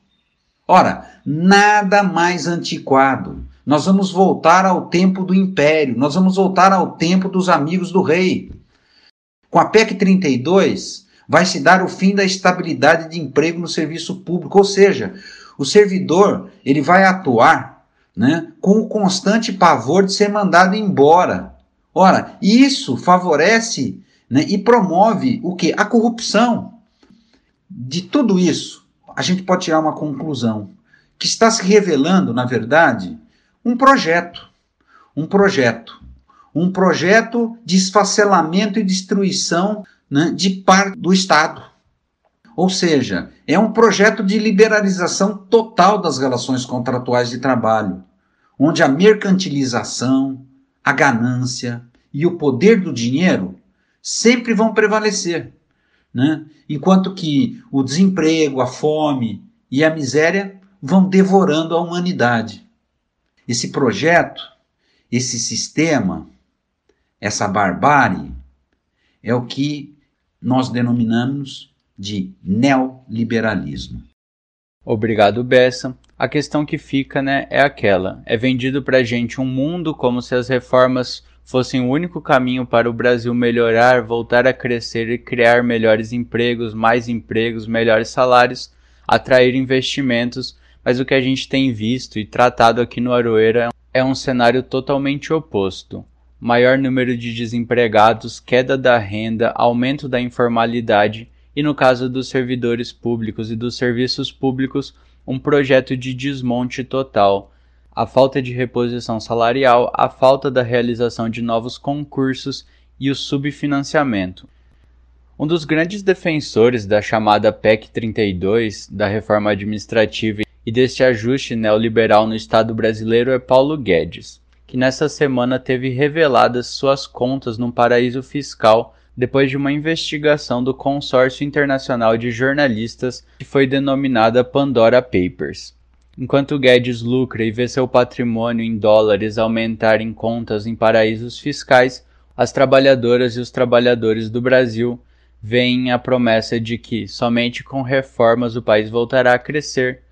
Ora, nada mais antiquado, nós vamos voltar ao tempo do império, nós vamos voltar ao tempo dos amigos do rei. Com a PEC 32, vai se dar o fim da estabilidade de emprego no serviço público, ou seja, o servidor ele vai atuar né, com o constante pavor de ser mandado embora. Ora, isso favorece né, e promove o que? A corrupção. De tudo isso, a gente pode tirar uma conclusão que está se revelando, na verdade, um projeto. Um projeto. Um projeto de esfacelamento e destruição né, de parte do Estado. Ou seja, é um projeto de liberalização total das relações contratuais de trabalho, onde a mercantilização, a ganância e o poder do dinheiro sempre vão prevalecer. Né? Enquanto que o desemprego, a fome e a miséria vão devorando a humanidade. Esse projeto, esse sistema, essa barbárie, é o que nós denominamos de neoliberalismo. Obrigado, Bessa. A questão que fica, né, é aquela: é vendido para gente um mundo como se as reformas fossem o único caminho para o Brasil melhorar, voltar a crescer e criar melhores empregos, mais empregos, melhores salários, atrair investimentos mas o que a gente tem visto e tratado aqui no Aroeira é um cenário totalmente oposto. Maior número de desempregados, queda da renda, aumento da informalidade e, no caso dos servidores públicos e dos serviços públicos, um projeto de desmonte total. A falta de reposição salarial, a falta da realização de novos concursos e o subfinanciamento. Um dos grandes defensores da chamada PEC 32, da reforma administrativa e deste ajuste neoliberal no Estado brasileiro é Paulo Guedes, que nessa semana teve reveladas suas contas num paraíso fiscal depois de uma investigação do Consórcio Internacional de Jornalistas que foi denominada Pandora Papers. Enquanto Guedes lucra e vê seu patrimônio em dólares aumentar em contas em paraísos fiscais, as trabalhadoras e os trabalhadores do Brasil veem a promessa de que somente com reformas o país voltará a crescer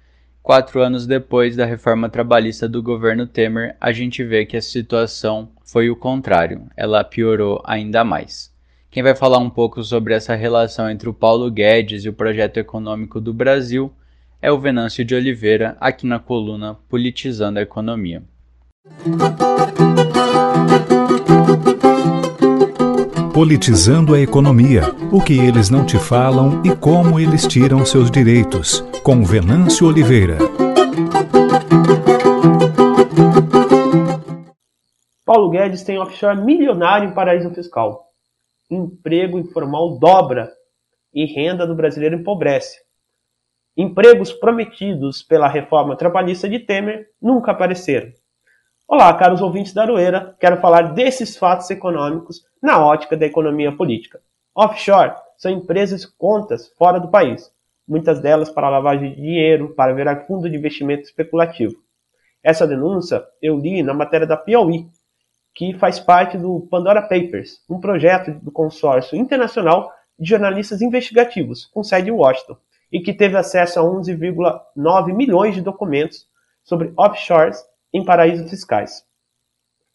Quatro anos depois da reforma trabalhista do governo Temer, a gente vê que a situação foi o contrário, ela piorou ainda mais. Quem vai falar um pouco sobre essa relação entre o Paulo Guedes e o projeto econômico do Brasil é o Venâncio de Oliveira, aqui na coluna Politizando a Economia. Politizando a economia, o que eles não te falam e como eles tiram seus direitos, com Venâncio Oliveira. Paulo Guedes tem offshore milionário em paraíso fiscal. Emprego informal dobra e renda do brasileiro empobrece. Empregos prometidos pela reforma trabalhista de Temer nunca apareceram. Olá, caros ouvintes da Aroeira, quero falar desses fatos econômicos na ótica da economia política. Offshore são empresas contas fora do país, muitas delas para lavagem de dinheiro, para virar fundo de investimento especulativo. Essa denúncia eu li na matéria da Piauí, que faz parte do Pandora Papers, um projeto do consórcio internacional de jornalistas investigativos, com sede em Washington e que teve acesso a 11,9 milhões de documentos sobre offshores em paraísos fiscais.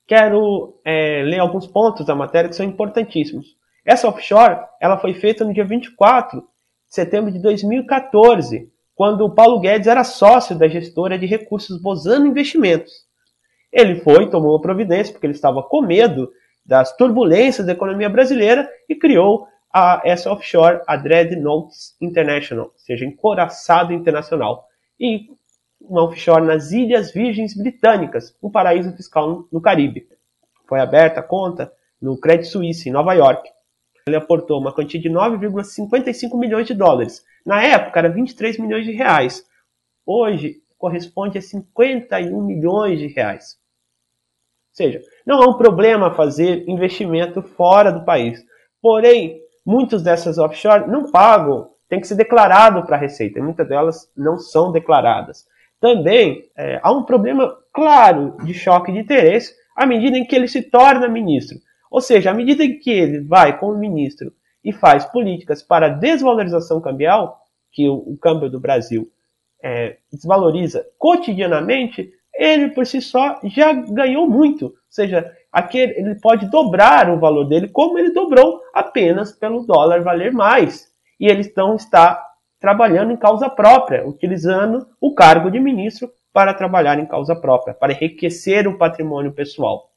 Quero é, ler alguns pontos da matéria que são importantíssimos. Essa offshore ela foi feita no dia 24 de setembro de 2014, quando o Paulo Guedes era sócio da gestora de recursos Bozano Investimentos. Ele foi, tomou uma providência, porque ele estava com medo das turbulências da economia brasileira e criou a essa offshore, a Dreadnoughts International, ou seja, encoraçado internacional, e uma offshore nas Ilhas Virgens Britânicas, um paraíso fiscal no Caribe. Foi aberta a conta no Credit Suisse, em Nova York. Ele aportou uma quantia de 9,55 milhões de dólares. Na época, era 23 milhões de reais. Hoje, corresponde a 51 milhões de reais. Ou seja, não é um problema fazer investimento fora do país. Porém, Muitas dessas offshore não pagam, tem que ser declarado para a Receita, muitas delas não são declaradas. Também é, há um problema claro de choque de interesse à medida em que ele se torna ministro. Ou seja, à medida em que ele vai como ministro e faz políticas para desvalorização cambial, que o, o câmbio do Brasil é, desvaloriza cotidianamente, ele por si só já ganhou muito. Ou seja, aquele, ele pode dobrar o valor dele, como ele dobrou apenas pelo dólar valer mais. E ele então está trabalhando em causa própria, utilizando o cargo de ministro para trabalhar em causa própria, para enriquecer o patrimônio pessoal.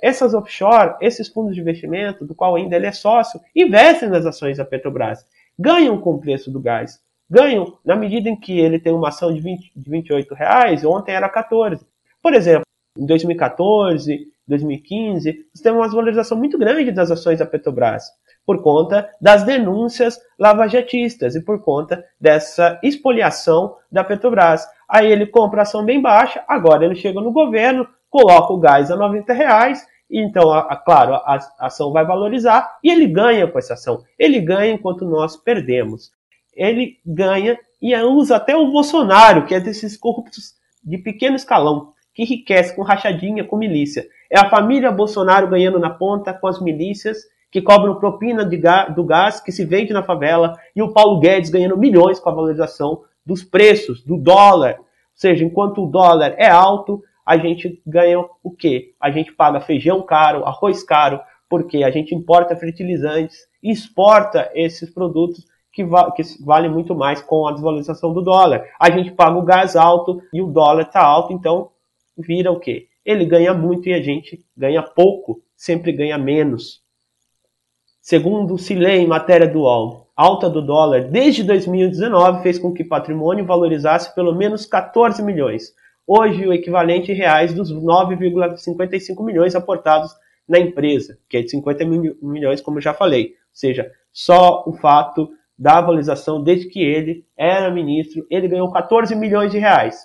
Essas offshore, esses fundos de investimento, do qual ainda ele é sócio, investem nas ações da Petrobras, ganham com o preço do gás, ganham na medida em que ele tem uma ação de, 20, de 28 reais, ontem era 14. Por exemplo, em 2014, 2015, nós temos uma desvalorização muito grande das ações da Petrobras, por conta das denúncias lavajatistas e por conta dessa expoliação da Petrobras. Aí ele compra ação bem baixa, agora ele chega no governo, coloca o gás a 90 reais, então, a, a, claro, a, a ação vai valorizar e ele ganha com essa ação. Ele ganha enquanto nós perdemos. Ele ganha e usa até o Bolsonaro, que é desses corruptos de pequeno escalão, que enriquece com rachadinha, com milícia. É a família Bolsonaro ganhando na ponta com as milícias que cobram propina do gás que se vende na favela e o Paulo Guedes ganhando milhões com a valorização dos preços, do dólar. Ou seja, enquanto o dólar é alto, a gente ganha o quê? A gente paga feijão caro, arroz caro, porque a gente importa fertilizantes e exporta esses produtos que, va que valem muito mais com a desvalorização do dólar. A gente paga o gás alto e o dólar está alto, então vira o quê? Ele ganha muito e a gente ganha pouco, sempre ganha menos. Segundo se lê em matéria do UOL, alta do dólar desde 2019 fez com que o patrimônio valorizasse pelo menos 14 milhões. Hoje, o equivalente em reais dos 9,55 milhões aportados na empresa, que é de 50 milhões, como já falei. Ou seja, só o fato da valorização desde que ele era ministro, ele ganhou 14 milhões de reais.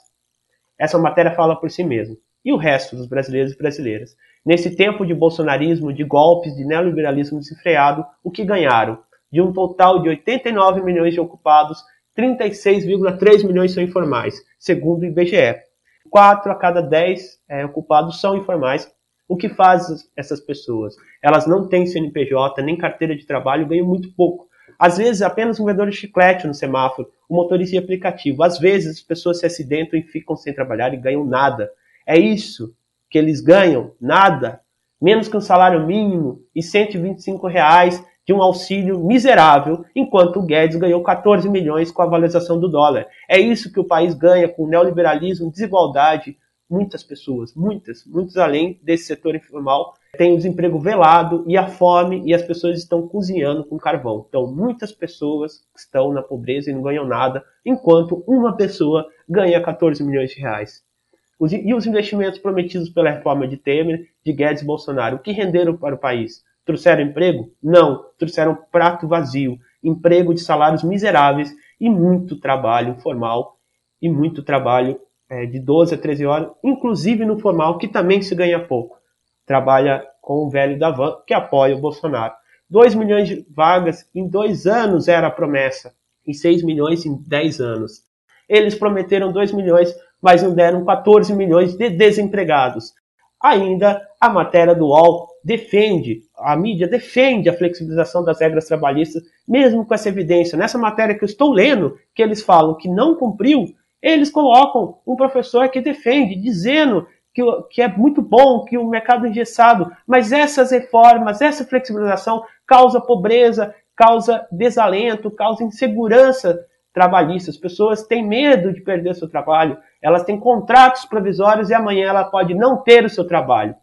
Essa matéria fala por si mesma. E o resto dos brasileiros e brasileiras? Nesse tempo de bolsonarismo, de golpes, de neoliberalismo desenfreado, o que ganharam? De um total de 89 milhões de ocupados, 36,3 milhões são informais, segundo o IBGE. 4 a cada 10 é, ocupados são informais. O que faz essas pessoas? Elas não têm CNPJ, nem carteira de trabalho, ganham muito pouco. Às vezes, apenas um vendedor de chiclete no semáforo, um motorista de aplicativo. Às vezes, as pessoas se acidentam e ficam sem trabalhar e ganham nada. É isso que eles ganham? Nada. Menos que um salário mínimo e 125 reais de um auxílio miserável, enquanto o Guedes ganhou 14 milhões com a valorização do dólar. É isso que o país ganha com neoliberalismo, desigualdade. Muitas pessoas, muitas, muitos além desse setor informal, têm o desemprego velado e a fome e as pessoas estão cozinhando com carvão. Então, muitas pessoas estão na pobreza e não ganham nada, enquanto uma pessoa ganha 14 milhões de reais. E os investimentos prometidos pela reforma de Temer, de Guedes e Bolsonaro, o que renderam para o país? Trouxeram emprego? Não, trouxeram prato vazio, emprego de salários miseráveis e muito trabalho formal e muito trabalho é, de 12 a 13 horas, inclusive no formal, que também se ganha pouco. Trabalha com o velho da van, que apoia o Bolsonaro. 2 milhões de vagas em dois anos era a promessa, e 6 milhões em 10 anos. Eles prometeram 2 milhões, mas não deram 14 milhões de desempregados. Ainda a matéria do UOL defende, a mídia defende a flexibilização das regras trabalhistas, mesmo com essa evidência. Nessa matéria que eu estou lendo, que eles falam que não cumpriu, eles colocam um professor que defende, dizendo que, que é muito bom, que o mercado é engessado, mas essas reformas, essa flexibilização causa pobreza, causa desalento, causa insegurança trabalhista. As pessoas têm medo de perder seu trabalho, elas têm contratos provisórios e amanhã ela pode não ter o seu trabalho,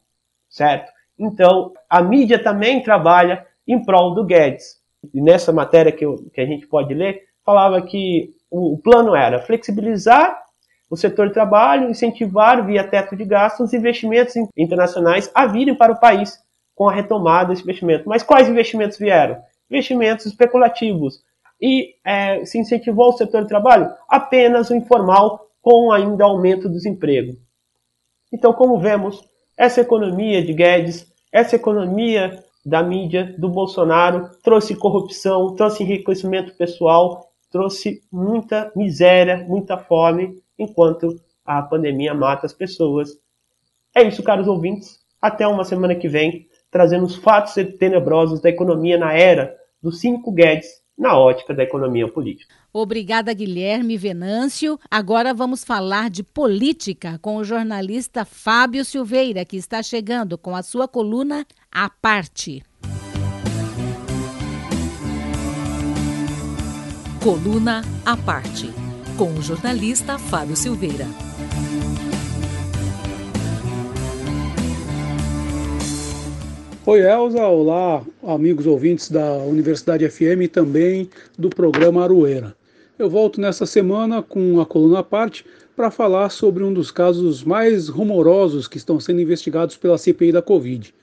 certo? Então, a mídia também trabalha em prol do Guedes. E nessa matéria que, eu, que a gente pode ler, falava que o, o plano era flexibilizar o setor de trabalho, incentivar via teto de gastos os investimentos internacionais a virem para o país com a retomada desse investimento. Mas quais investimentos vieram? Investimentos especulativos. E é, se incentivou o setor de trabalho? Apenas o informal com ainda aumento do desemprego. Então, como vemos, essa economia de Guedes, essa economia da mídia do Bolsonaro trouxe corrupção, trouxe enriquecimento pessoal, trouxe muita miséria, muita fome, enquanto a pandemia mata as pessoas. É isso, caros ouvintes. Até uma semana que vem, trazendo os fatos tenebrosos da economia na era dos cinco Guedes na ótica da economia política. Obrigada, Guilherme Venâncio. Agora vamos falar de política com o jornalista Fábio Silveira, que está chegando com a sua coluna A Parte. Coluna A Parte, com o jornalista Fábio Silveira. Oi, Elza. Olá, amigos ouvintes da Universidade FM e também do programa Aroeira. Eu volto nessa semana com a coluna à parte para falar sobre um dos casos mais rumorosos que estão sendo investigados pela CPI da Covid.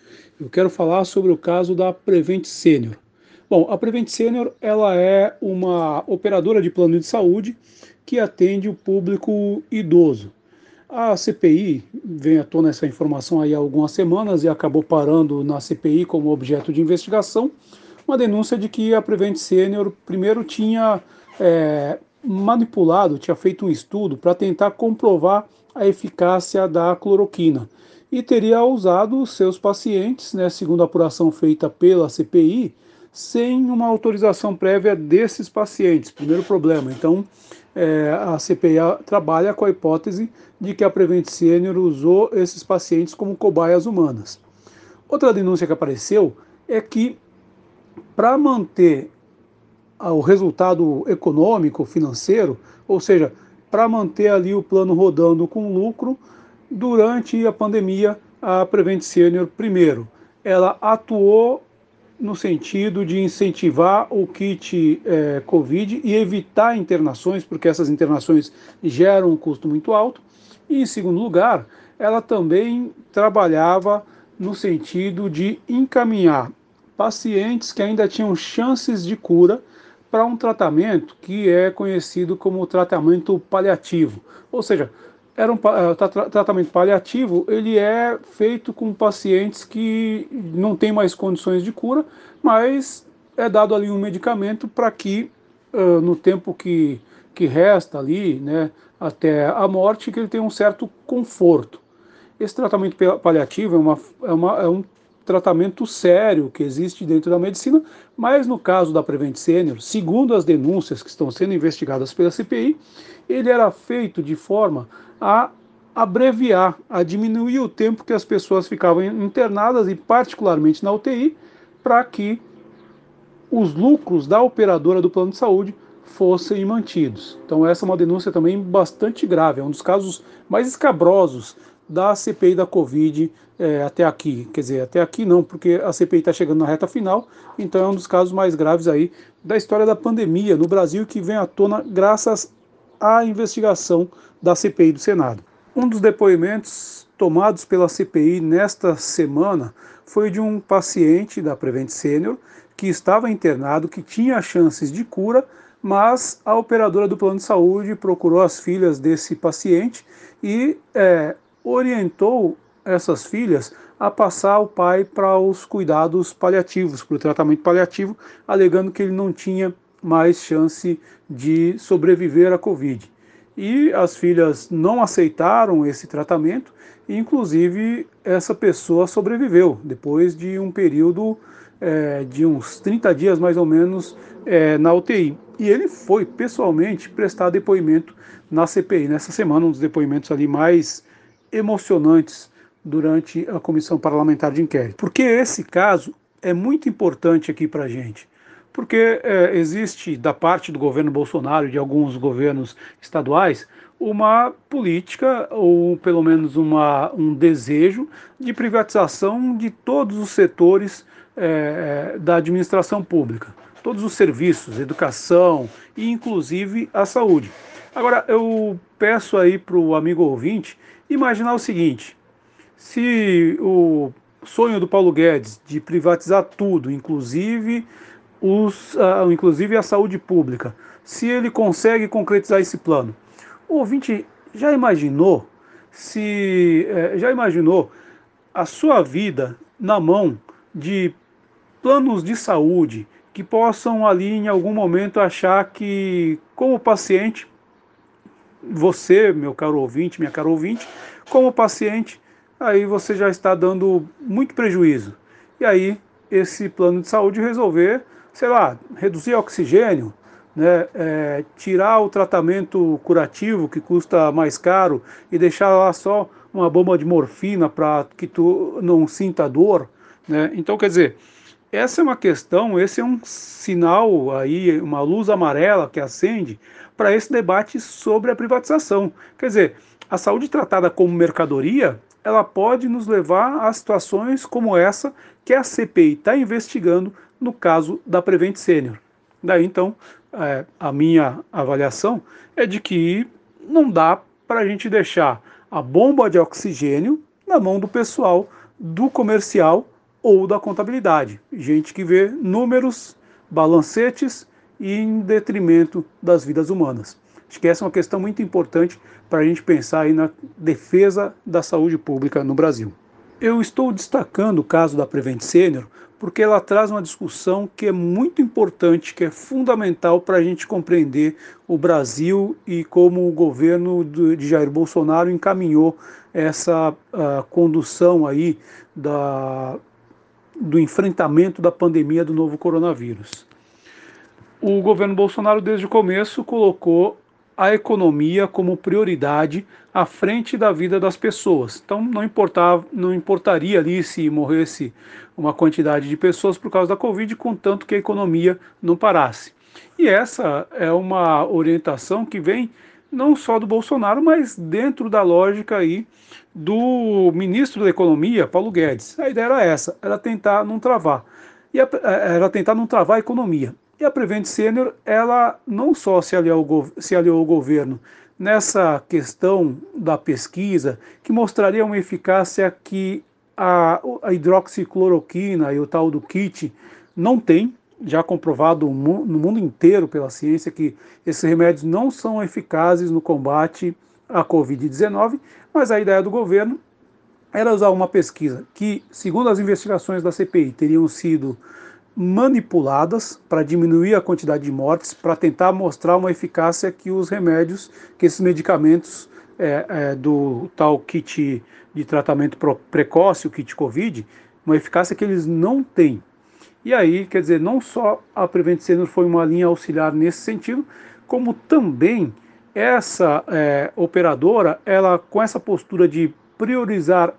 Eu quero falar sobre o caso da Prevent Senior. Bom, a Prevent Senior ela é uma operadora de plano de saúde que atende o público idoso. A CPI vem à tona essa informação aí há algumas semanas e acabou parando na CPI como objeto de investigação uma denúncia de que a Prevent Senior primeiro tinha é, manipulado, tinha feito um estudo para tentar comprovar a eficácia da cloroquina e teria usado seus pacientes, né, segundo a apuração feita pela CPI, sem uma autorização prévia desses pacientes. Primeiro problema. Então, é, a CPI trabalha com a hipótese de que a Prevent Senior usou esses pacientes como cobaias humanas. Outra denúncia que apareceu é que, para manter o resultado econômico, financeiro, ou seja, para manter ali o plano rodando com lucro, durante a pandemia, a Prevent Senior, primeiro, ela atuou no sentido de incentivar o kit é, Covid e evitar internações, porque essas internações geram um custo muito alto. E, em segundo lugar, ela também trabalhava no sentido de encaminhar pacientes que ainda tinham chances de cura para um tratamento que é conhecido como tratamento paliativo. Ou seja, era um uh, tratamento paliativo, ele é feito com pacientes que não têm mais condições de cura, mas é dado ali um medicamento para que uh, no tempo que, que resta ali, né, até a morte, que ele tenha um certo conforto. Esse tratamento paliativo é, uma, é, uma, é um tratamento sério que existe dentro da medicina, mas no caso da Prevent Senior, segundo as denúncias que estão sendo investigadas pela CPI, ele era feito de forma a abreviar, a diminuir o tempo que as pessoas ficavam internadas e particularmente na UTI, para que os lucros da operadora do plano de saúde fossem mantidos. Então, essa é uma denúncia também bastante grave, é um dos casos mais escabrosos da CPI da Covid é, até aqui. Quer dizer, até aqui não, porque a CPI está chegando na reta final, então é um dos casos mais graves aí da história da pandemia no Brasil que vem à tona graças à investigação da CPI do Senado. Um dos depoimentos tomados pela CPI nesta semana foi de um paciente da Prevent Senior que estava internado, que tinha chances de cura, mas a operadora do plano de saúde procurou as filhas desse paciente e é, orientou essas filhas a passar o pai para os cuidados paliativos, para o tratamento paliativo, alegando que ele não tinha mais chance de sobreviver à Covid. E as filhas não aceitaram esse tratamento, e inclusive essa pessoa sobreviveu depois de um período é, de uns 30 dias mais ou menos é, na UTI. E ele foi pessoalmente prestar depoimento na CPI nessa semana, um dos depoimentos ali mais emocionantes durante a comissão parlamentar de inquérito. Porque esse caso é muito importante aqui para a gente. Porque é, existe, da parte do governo Bolsonaro e de alguns governos estaduais, uma política, ou pelo menos uma, um desejo, de privatização de todos os setores é, da administração pública. Todos os serviços, educação e inclusive a saúde. Agora, eu peço aí para o amigo ouvinte imaginar o seguinte: se o sonho do Paulo Guedes de privatizar tudo, inclusive, os, uh, inclusive a saúde pública, se ele consegue concretizar esse plano, o ouvinte já imaginou se eh, já imaginou a sua vida na mão de planos de saúde que possam ali em algum momento achar que como paciente você, meu caro ouvinte, minha caro ouvinte, como paciente, aí você já está dando muito prejuízo. E aí, esse plano de saúde resolver, sei lá, reduzir oxigênio, né, é, tirar o tratamento curativo que custa mais caro e deixar lá só uma bomba de morfina para que tu não sinta dor. Né? Então, quer dizer, essa é uma questão, esse é um sinal aí, uma luz amarela que acende para esse debate sobre a privatização. Quer dizer, a saúde tratada como mercadoria, ela pode nos levar a situações como essa que a CPI está investigando no caso da Prevent Senior. Daí então, é, a minha avaliação é de que não dá para a gente deixar a bomba de oxigênio na mão do pessoal do comercial ou da contabilidade. Gente que vê números, balancetes e em detrimento das vidas humanas. Acho que essa é uma questão muito importante para a gente pensar aí na defesa da saúde pública no Brasil. Eu estou destacando o caso da Prevent Senior porque ela traz uma discussão que é muito importante, que é fundamental para a gente compreender o Brasil e como o governo de Jair Bolsonaro encaminhou essa uh, condução aí da, do enfrentamento da pandemia do novo coronavírus. O governo Bolsonaro, desde o começo, colocou a economia como prioridade à frente da vida das pessoas. Então não importava, não importaria ali se morresse uma quantidade de pessoas por causa da Covid, contanto que a economia não parasse. E essa é uma orientação que vem não só do Bolsonaro, mas dentro da lógica aí do ministro da Economia, Paulo Guedes. A ideia era essa, era tentar não travar. E era tentar não travar a economia. E a Prevent Senior, ela não só se aliou, se aliou ao governo nessa questão da pesquisa, que mostraria uma eficácia que a, a hidroxicloroquina e o tal do kit não tem, já comprovado no mundo inteiro pela ciência que esses remédios não são eficazes no combate à Covid-19, mas a ideia do governo era usar uma pesquisa que, segundo as investigações da CPI, teriam sido manipuladas para diminuir a quantidade de mortes, para tentar mostrar uma eficácia que os remédios, que esses medicamentos é, é, do tal kit de tratamento precoce, o kit Covid, uma eficácia que eles não têm. E aí, quer dizer, não só a Prevent Senior foi uma linha auxiliar nesse sentido, como também essa é, operadora, ela com essa postura de priorizar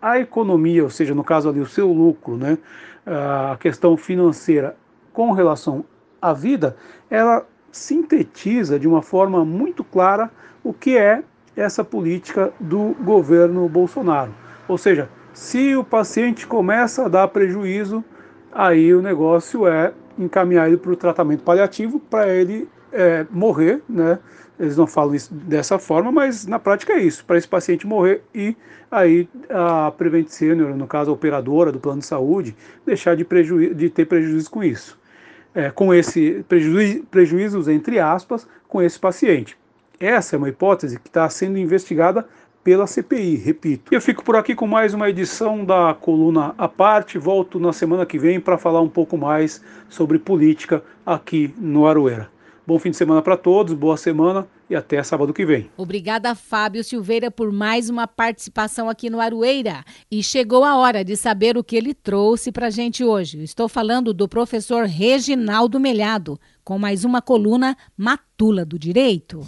a economia, ou seja, no caso ali o seu lucro, né, a questão financeira com relação à vida, ela sintetiza de uma forma muito clara o que é essa política do governo Bolsonaro. Ou seja, se o paciente começa a dar prejuízo, aí o negócio é encaminhar ele para o tratamento paliativo para ele é, morrer, né? Eles não falam isso dessa forma, mas na prática é isso, para esse paciente morrer e aí a Prevent Senior, no caso a operadora do plano de saúde, deixar de, de ter prejuízo com isso. É, com esse prejuízo, prejuízos, entre aspas, com esse paciente. Essa é uma hipótese que está sendo investigada pela CPI, repito. Eu fico por aqui com mais uma edição da coluna à parte. Volto na semana que vem para falar um pouco mais sobre política aqui no Aroeira. Bom fim de semana para todos, boa semana e até sábado que vem. Obrigada, Fábio Silveira, por mais uma participação aqui no Aroeira. E chegou a hora de saber o que ele trouxe para a gente hoje. Estou falando do professor Reginaldo Melhado, com mais uma coluna Matula do Direito.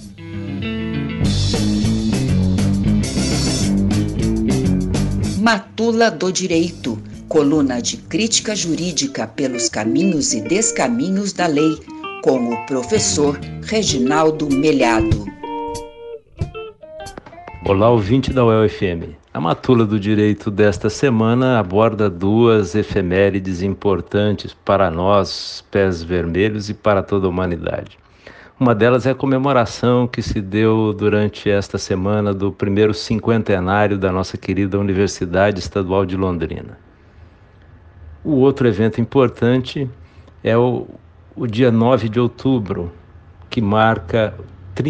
Matula do Direito, coluna de crítica jurídica pelos caminhos e descaminhos da lei, com o professor Reginaldo Melhado. Olá, ouvinte da UEL-FM. A Matula do Direito desta semana aborda duas efemérides importantes para nós, pés vermelhos, e para toda a humanidade. Uma delas é a comemoração que se deu durante esta semana do primeiro cinquentenário da nossa querida Universidade Estadual de Londrina. O outro evento importante é o, o dia 9 de outubro, que marca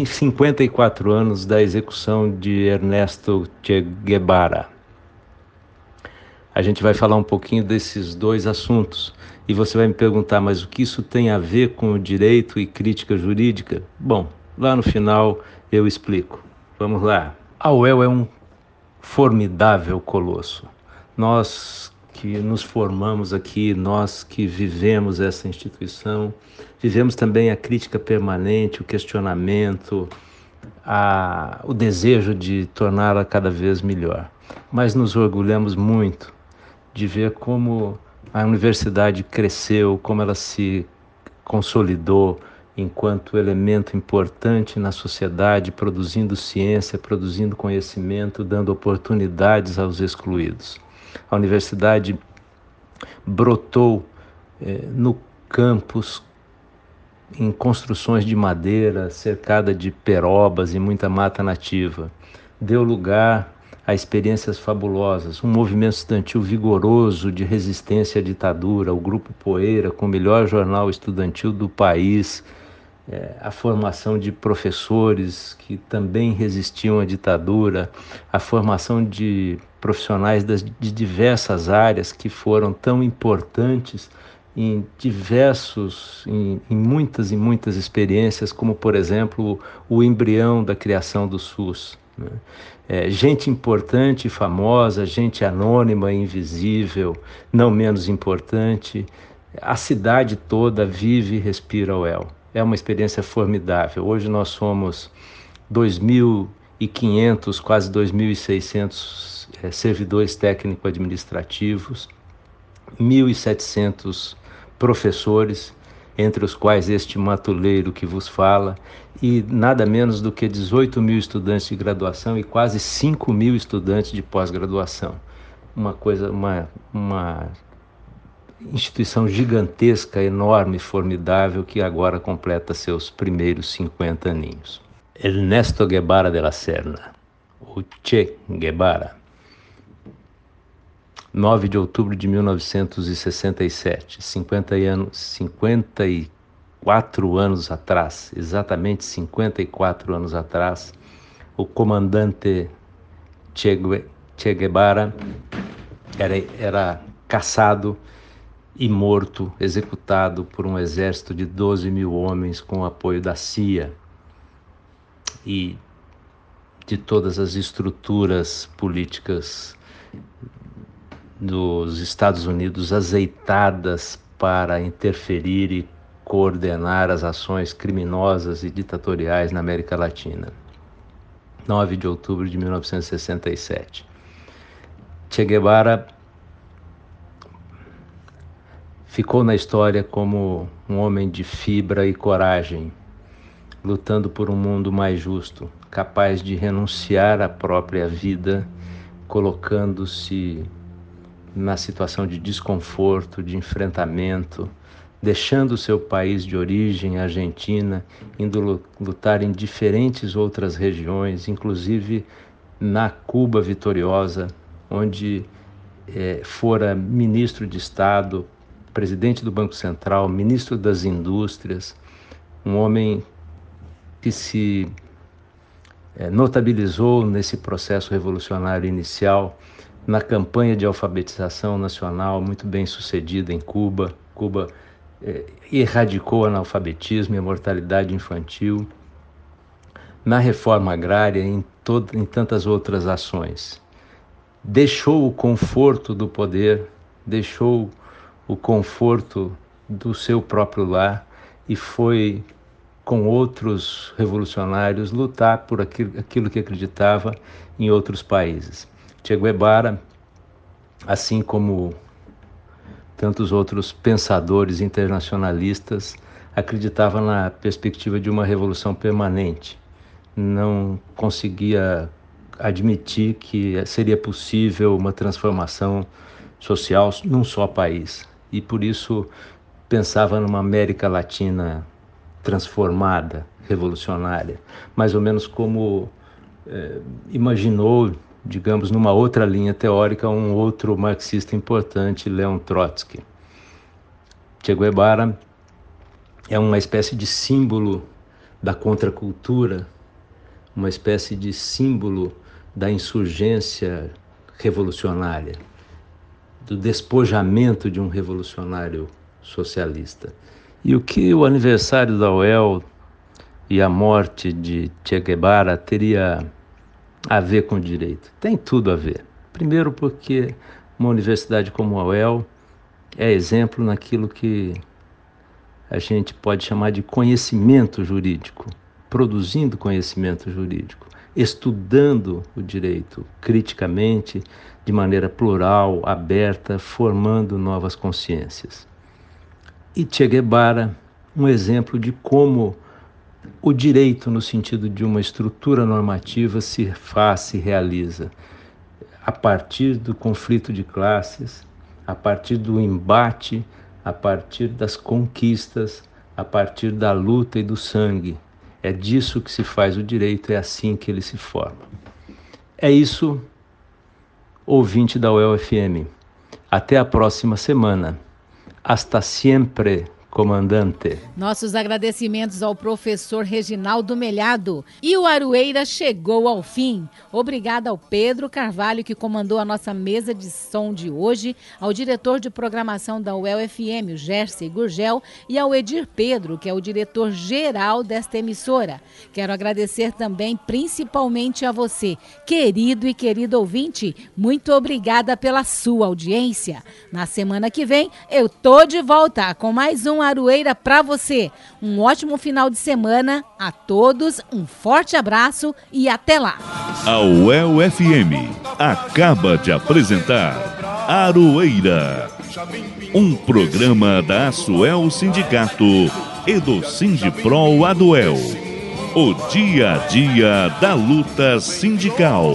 54 anos da execução de Ernesto Che Guevara. A gente vai falar um pouquinho desses dois assuntos. E você vai me perguntar, mas o que isso tem a ver com o direito e crítica jurídica? Bom, lá no final eu explico. Vamos lá. A UEL é um formidável colosso. Nós que nos formamos aqui, nós que vivemos essa instituição, vivemos também a crítica permanente, o questionamento, a, o desejo de torná-la cada vez melhor. Mas nos orgulhamos muito de ver como a universidade cresceu, como ela se consolidou enquanto elemento importante na sociedade, produzindo ciência, produzindo conhecimento, dando oportunidades aos excluídos. A universidade brotou eh, no campus em construções de madeira, cercada de perobas e muita mata nativa. Deu lugar a experiências fabulosas, um movimento estudantil vigoroso de resistência à ditadura, o Grupo Poeira, com o melhor jornal estudantil do país, é, a formação de professores que também resistiam à ditadura, a formação de profissionais das, de diversas áreas que foram tão importantes em diversos, em, em, muitas e muitas experiências, como por exemplo o embrião da criação do SUS. Né? é, gente importante famosa, gente anônima invisível, não menos importante. A cidade toda vive e respira o El. É uma experiência formidável. Hoje nós somos 2.500, quase 2.600 é, servidores técnico-administrativos, 1.700 professores entre os quais este matuleiro que vos fala, e nada menos do que 18 mil estudantes de graduação e quase 5 mil estudantes de pós-graduação. Uma coisa, uma, uma instituição gigantesca, enorme, formidável, que agora completa seus primeiros 50 aninhos. Ernesto Guevara de la Serna, o Che Guevara, 9 de outubro de 1967, 50 anos, 54 anos atrás, exatamente 54 anos atrás, o comandante Che, che Guevara era, era caçado e morto, executado por um exército de 12 mil homens com o apoio da CIA e de todas as estruturas políticas dos Estados Unidos azeitadas para interferir e coordenar as ações criminosas e ditatoriais na América Latina. 9 de outubro de 1967. Che Guevara ficou na história como um homem de fibra e coragem, lutando por um mundo mais justo, capaz de renunciar à própria vida, colocando-se na situação de desconforto, de enfrentamento, deixando seu país de origem, Argentina, indo lutar em diferentes outras regiões, inclusive na Cuba vitoriosa, onde é, fora ministro de Estado, presidente do Banco Central, ministro das Indústrias, um homem que se é, notabilizou nesse processo revolucionário inicial, na campanha de alfabetização nacional muito bem sucedida em Cuba. Cuba é, erradicou o analfabetismo e a mortalidade infantil, na reforma agrária e em, em tantas outras ações. Deixou o conforto do poder, deixou o conforto do seu próprio lar e foi com outros revolucionários lutar por aquilo, que acreditava em outros países. Che Guevara, assim como tantos outros pensadores internacionalistas, acreditava na perspectiva de uma revolução permanente. Não conseguia admitir que seria possível uma transformação social num só país. E por isso pensava numa América Latina transformada, revolucionária, mais ou menos como é, imaginou, digamos, numa outra linha teórica, um outro marxista importante, Leon Trotsky. Che Guevara é uma espécie de símbolo da contracultura, uma espécie de símbolo da insurgência revolucionária, do despojamento de um revolucionário socialista. E o que o aniversário da UEL e a morte de Che Guevara teria a ver com o direito? Tem tudo a ver. Primeiro, porque uma universidade como a UEL é exemplo naquilo que a gente pode chamar de conhecimento jurídico, produzindo conhecimento jurídico, estudando o direito criticamente, de maneira plural, aberta, formando novas consciências e Che Guevara um exemplo de como o direito, no sentido de uma estrutura normativa, se faz, se realiza a partir do conflito de classes, a partir do embate, a partir das conquistas, a partir da luta e do sangue. É disso que se faz o direito, é assim que ele se forma. É isso, ouvinte da UEL-FM. Até a próxima semana. Hasta siempre comandante. Nossos agradecimentos ao professor Reginaldo Melhado. E o Arueira chegou ao fim. Obrigada ao Pedro Carvalho, que comandou a nossa mesa de som de hoje, ao diretor de programação da UEL FM, o Jersey Gurgel, e ao Edir Pedro, que é o diretor geral desta emissora. Quero agradecer também, principalmente a você, querido e querido ouvinte. Muito obrigada pela sua audiência. Na semana que vem, eu tô de volta com mais um Aroeira para você. Um ótimo final de semana a todos, um forte abraço e até lá. A UEL FM acaba de apresentar Aroeira, um programa da Asuel Sindicato e do Sindipro Aduel. O dia a dia da luta sindical.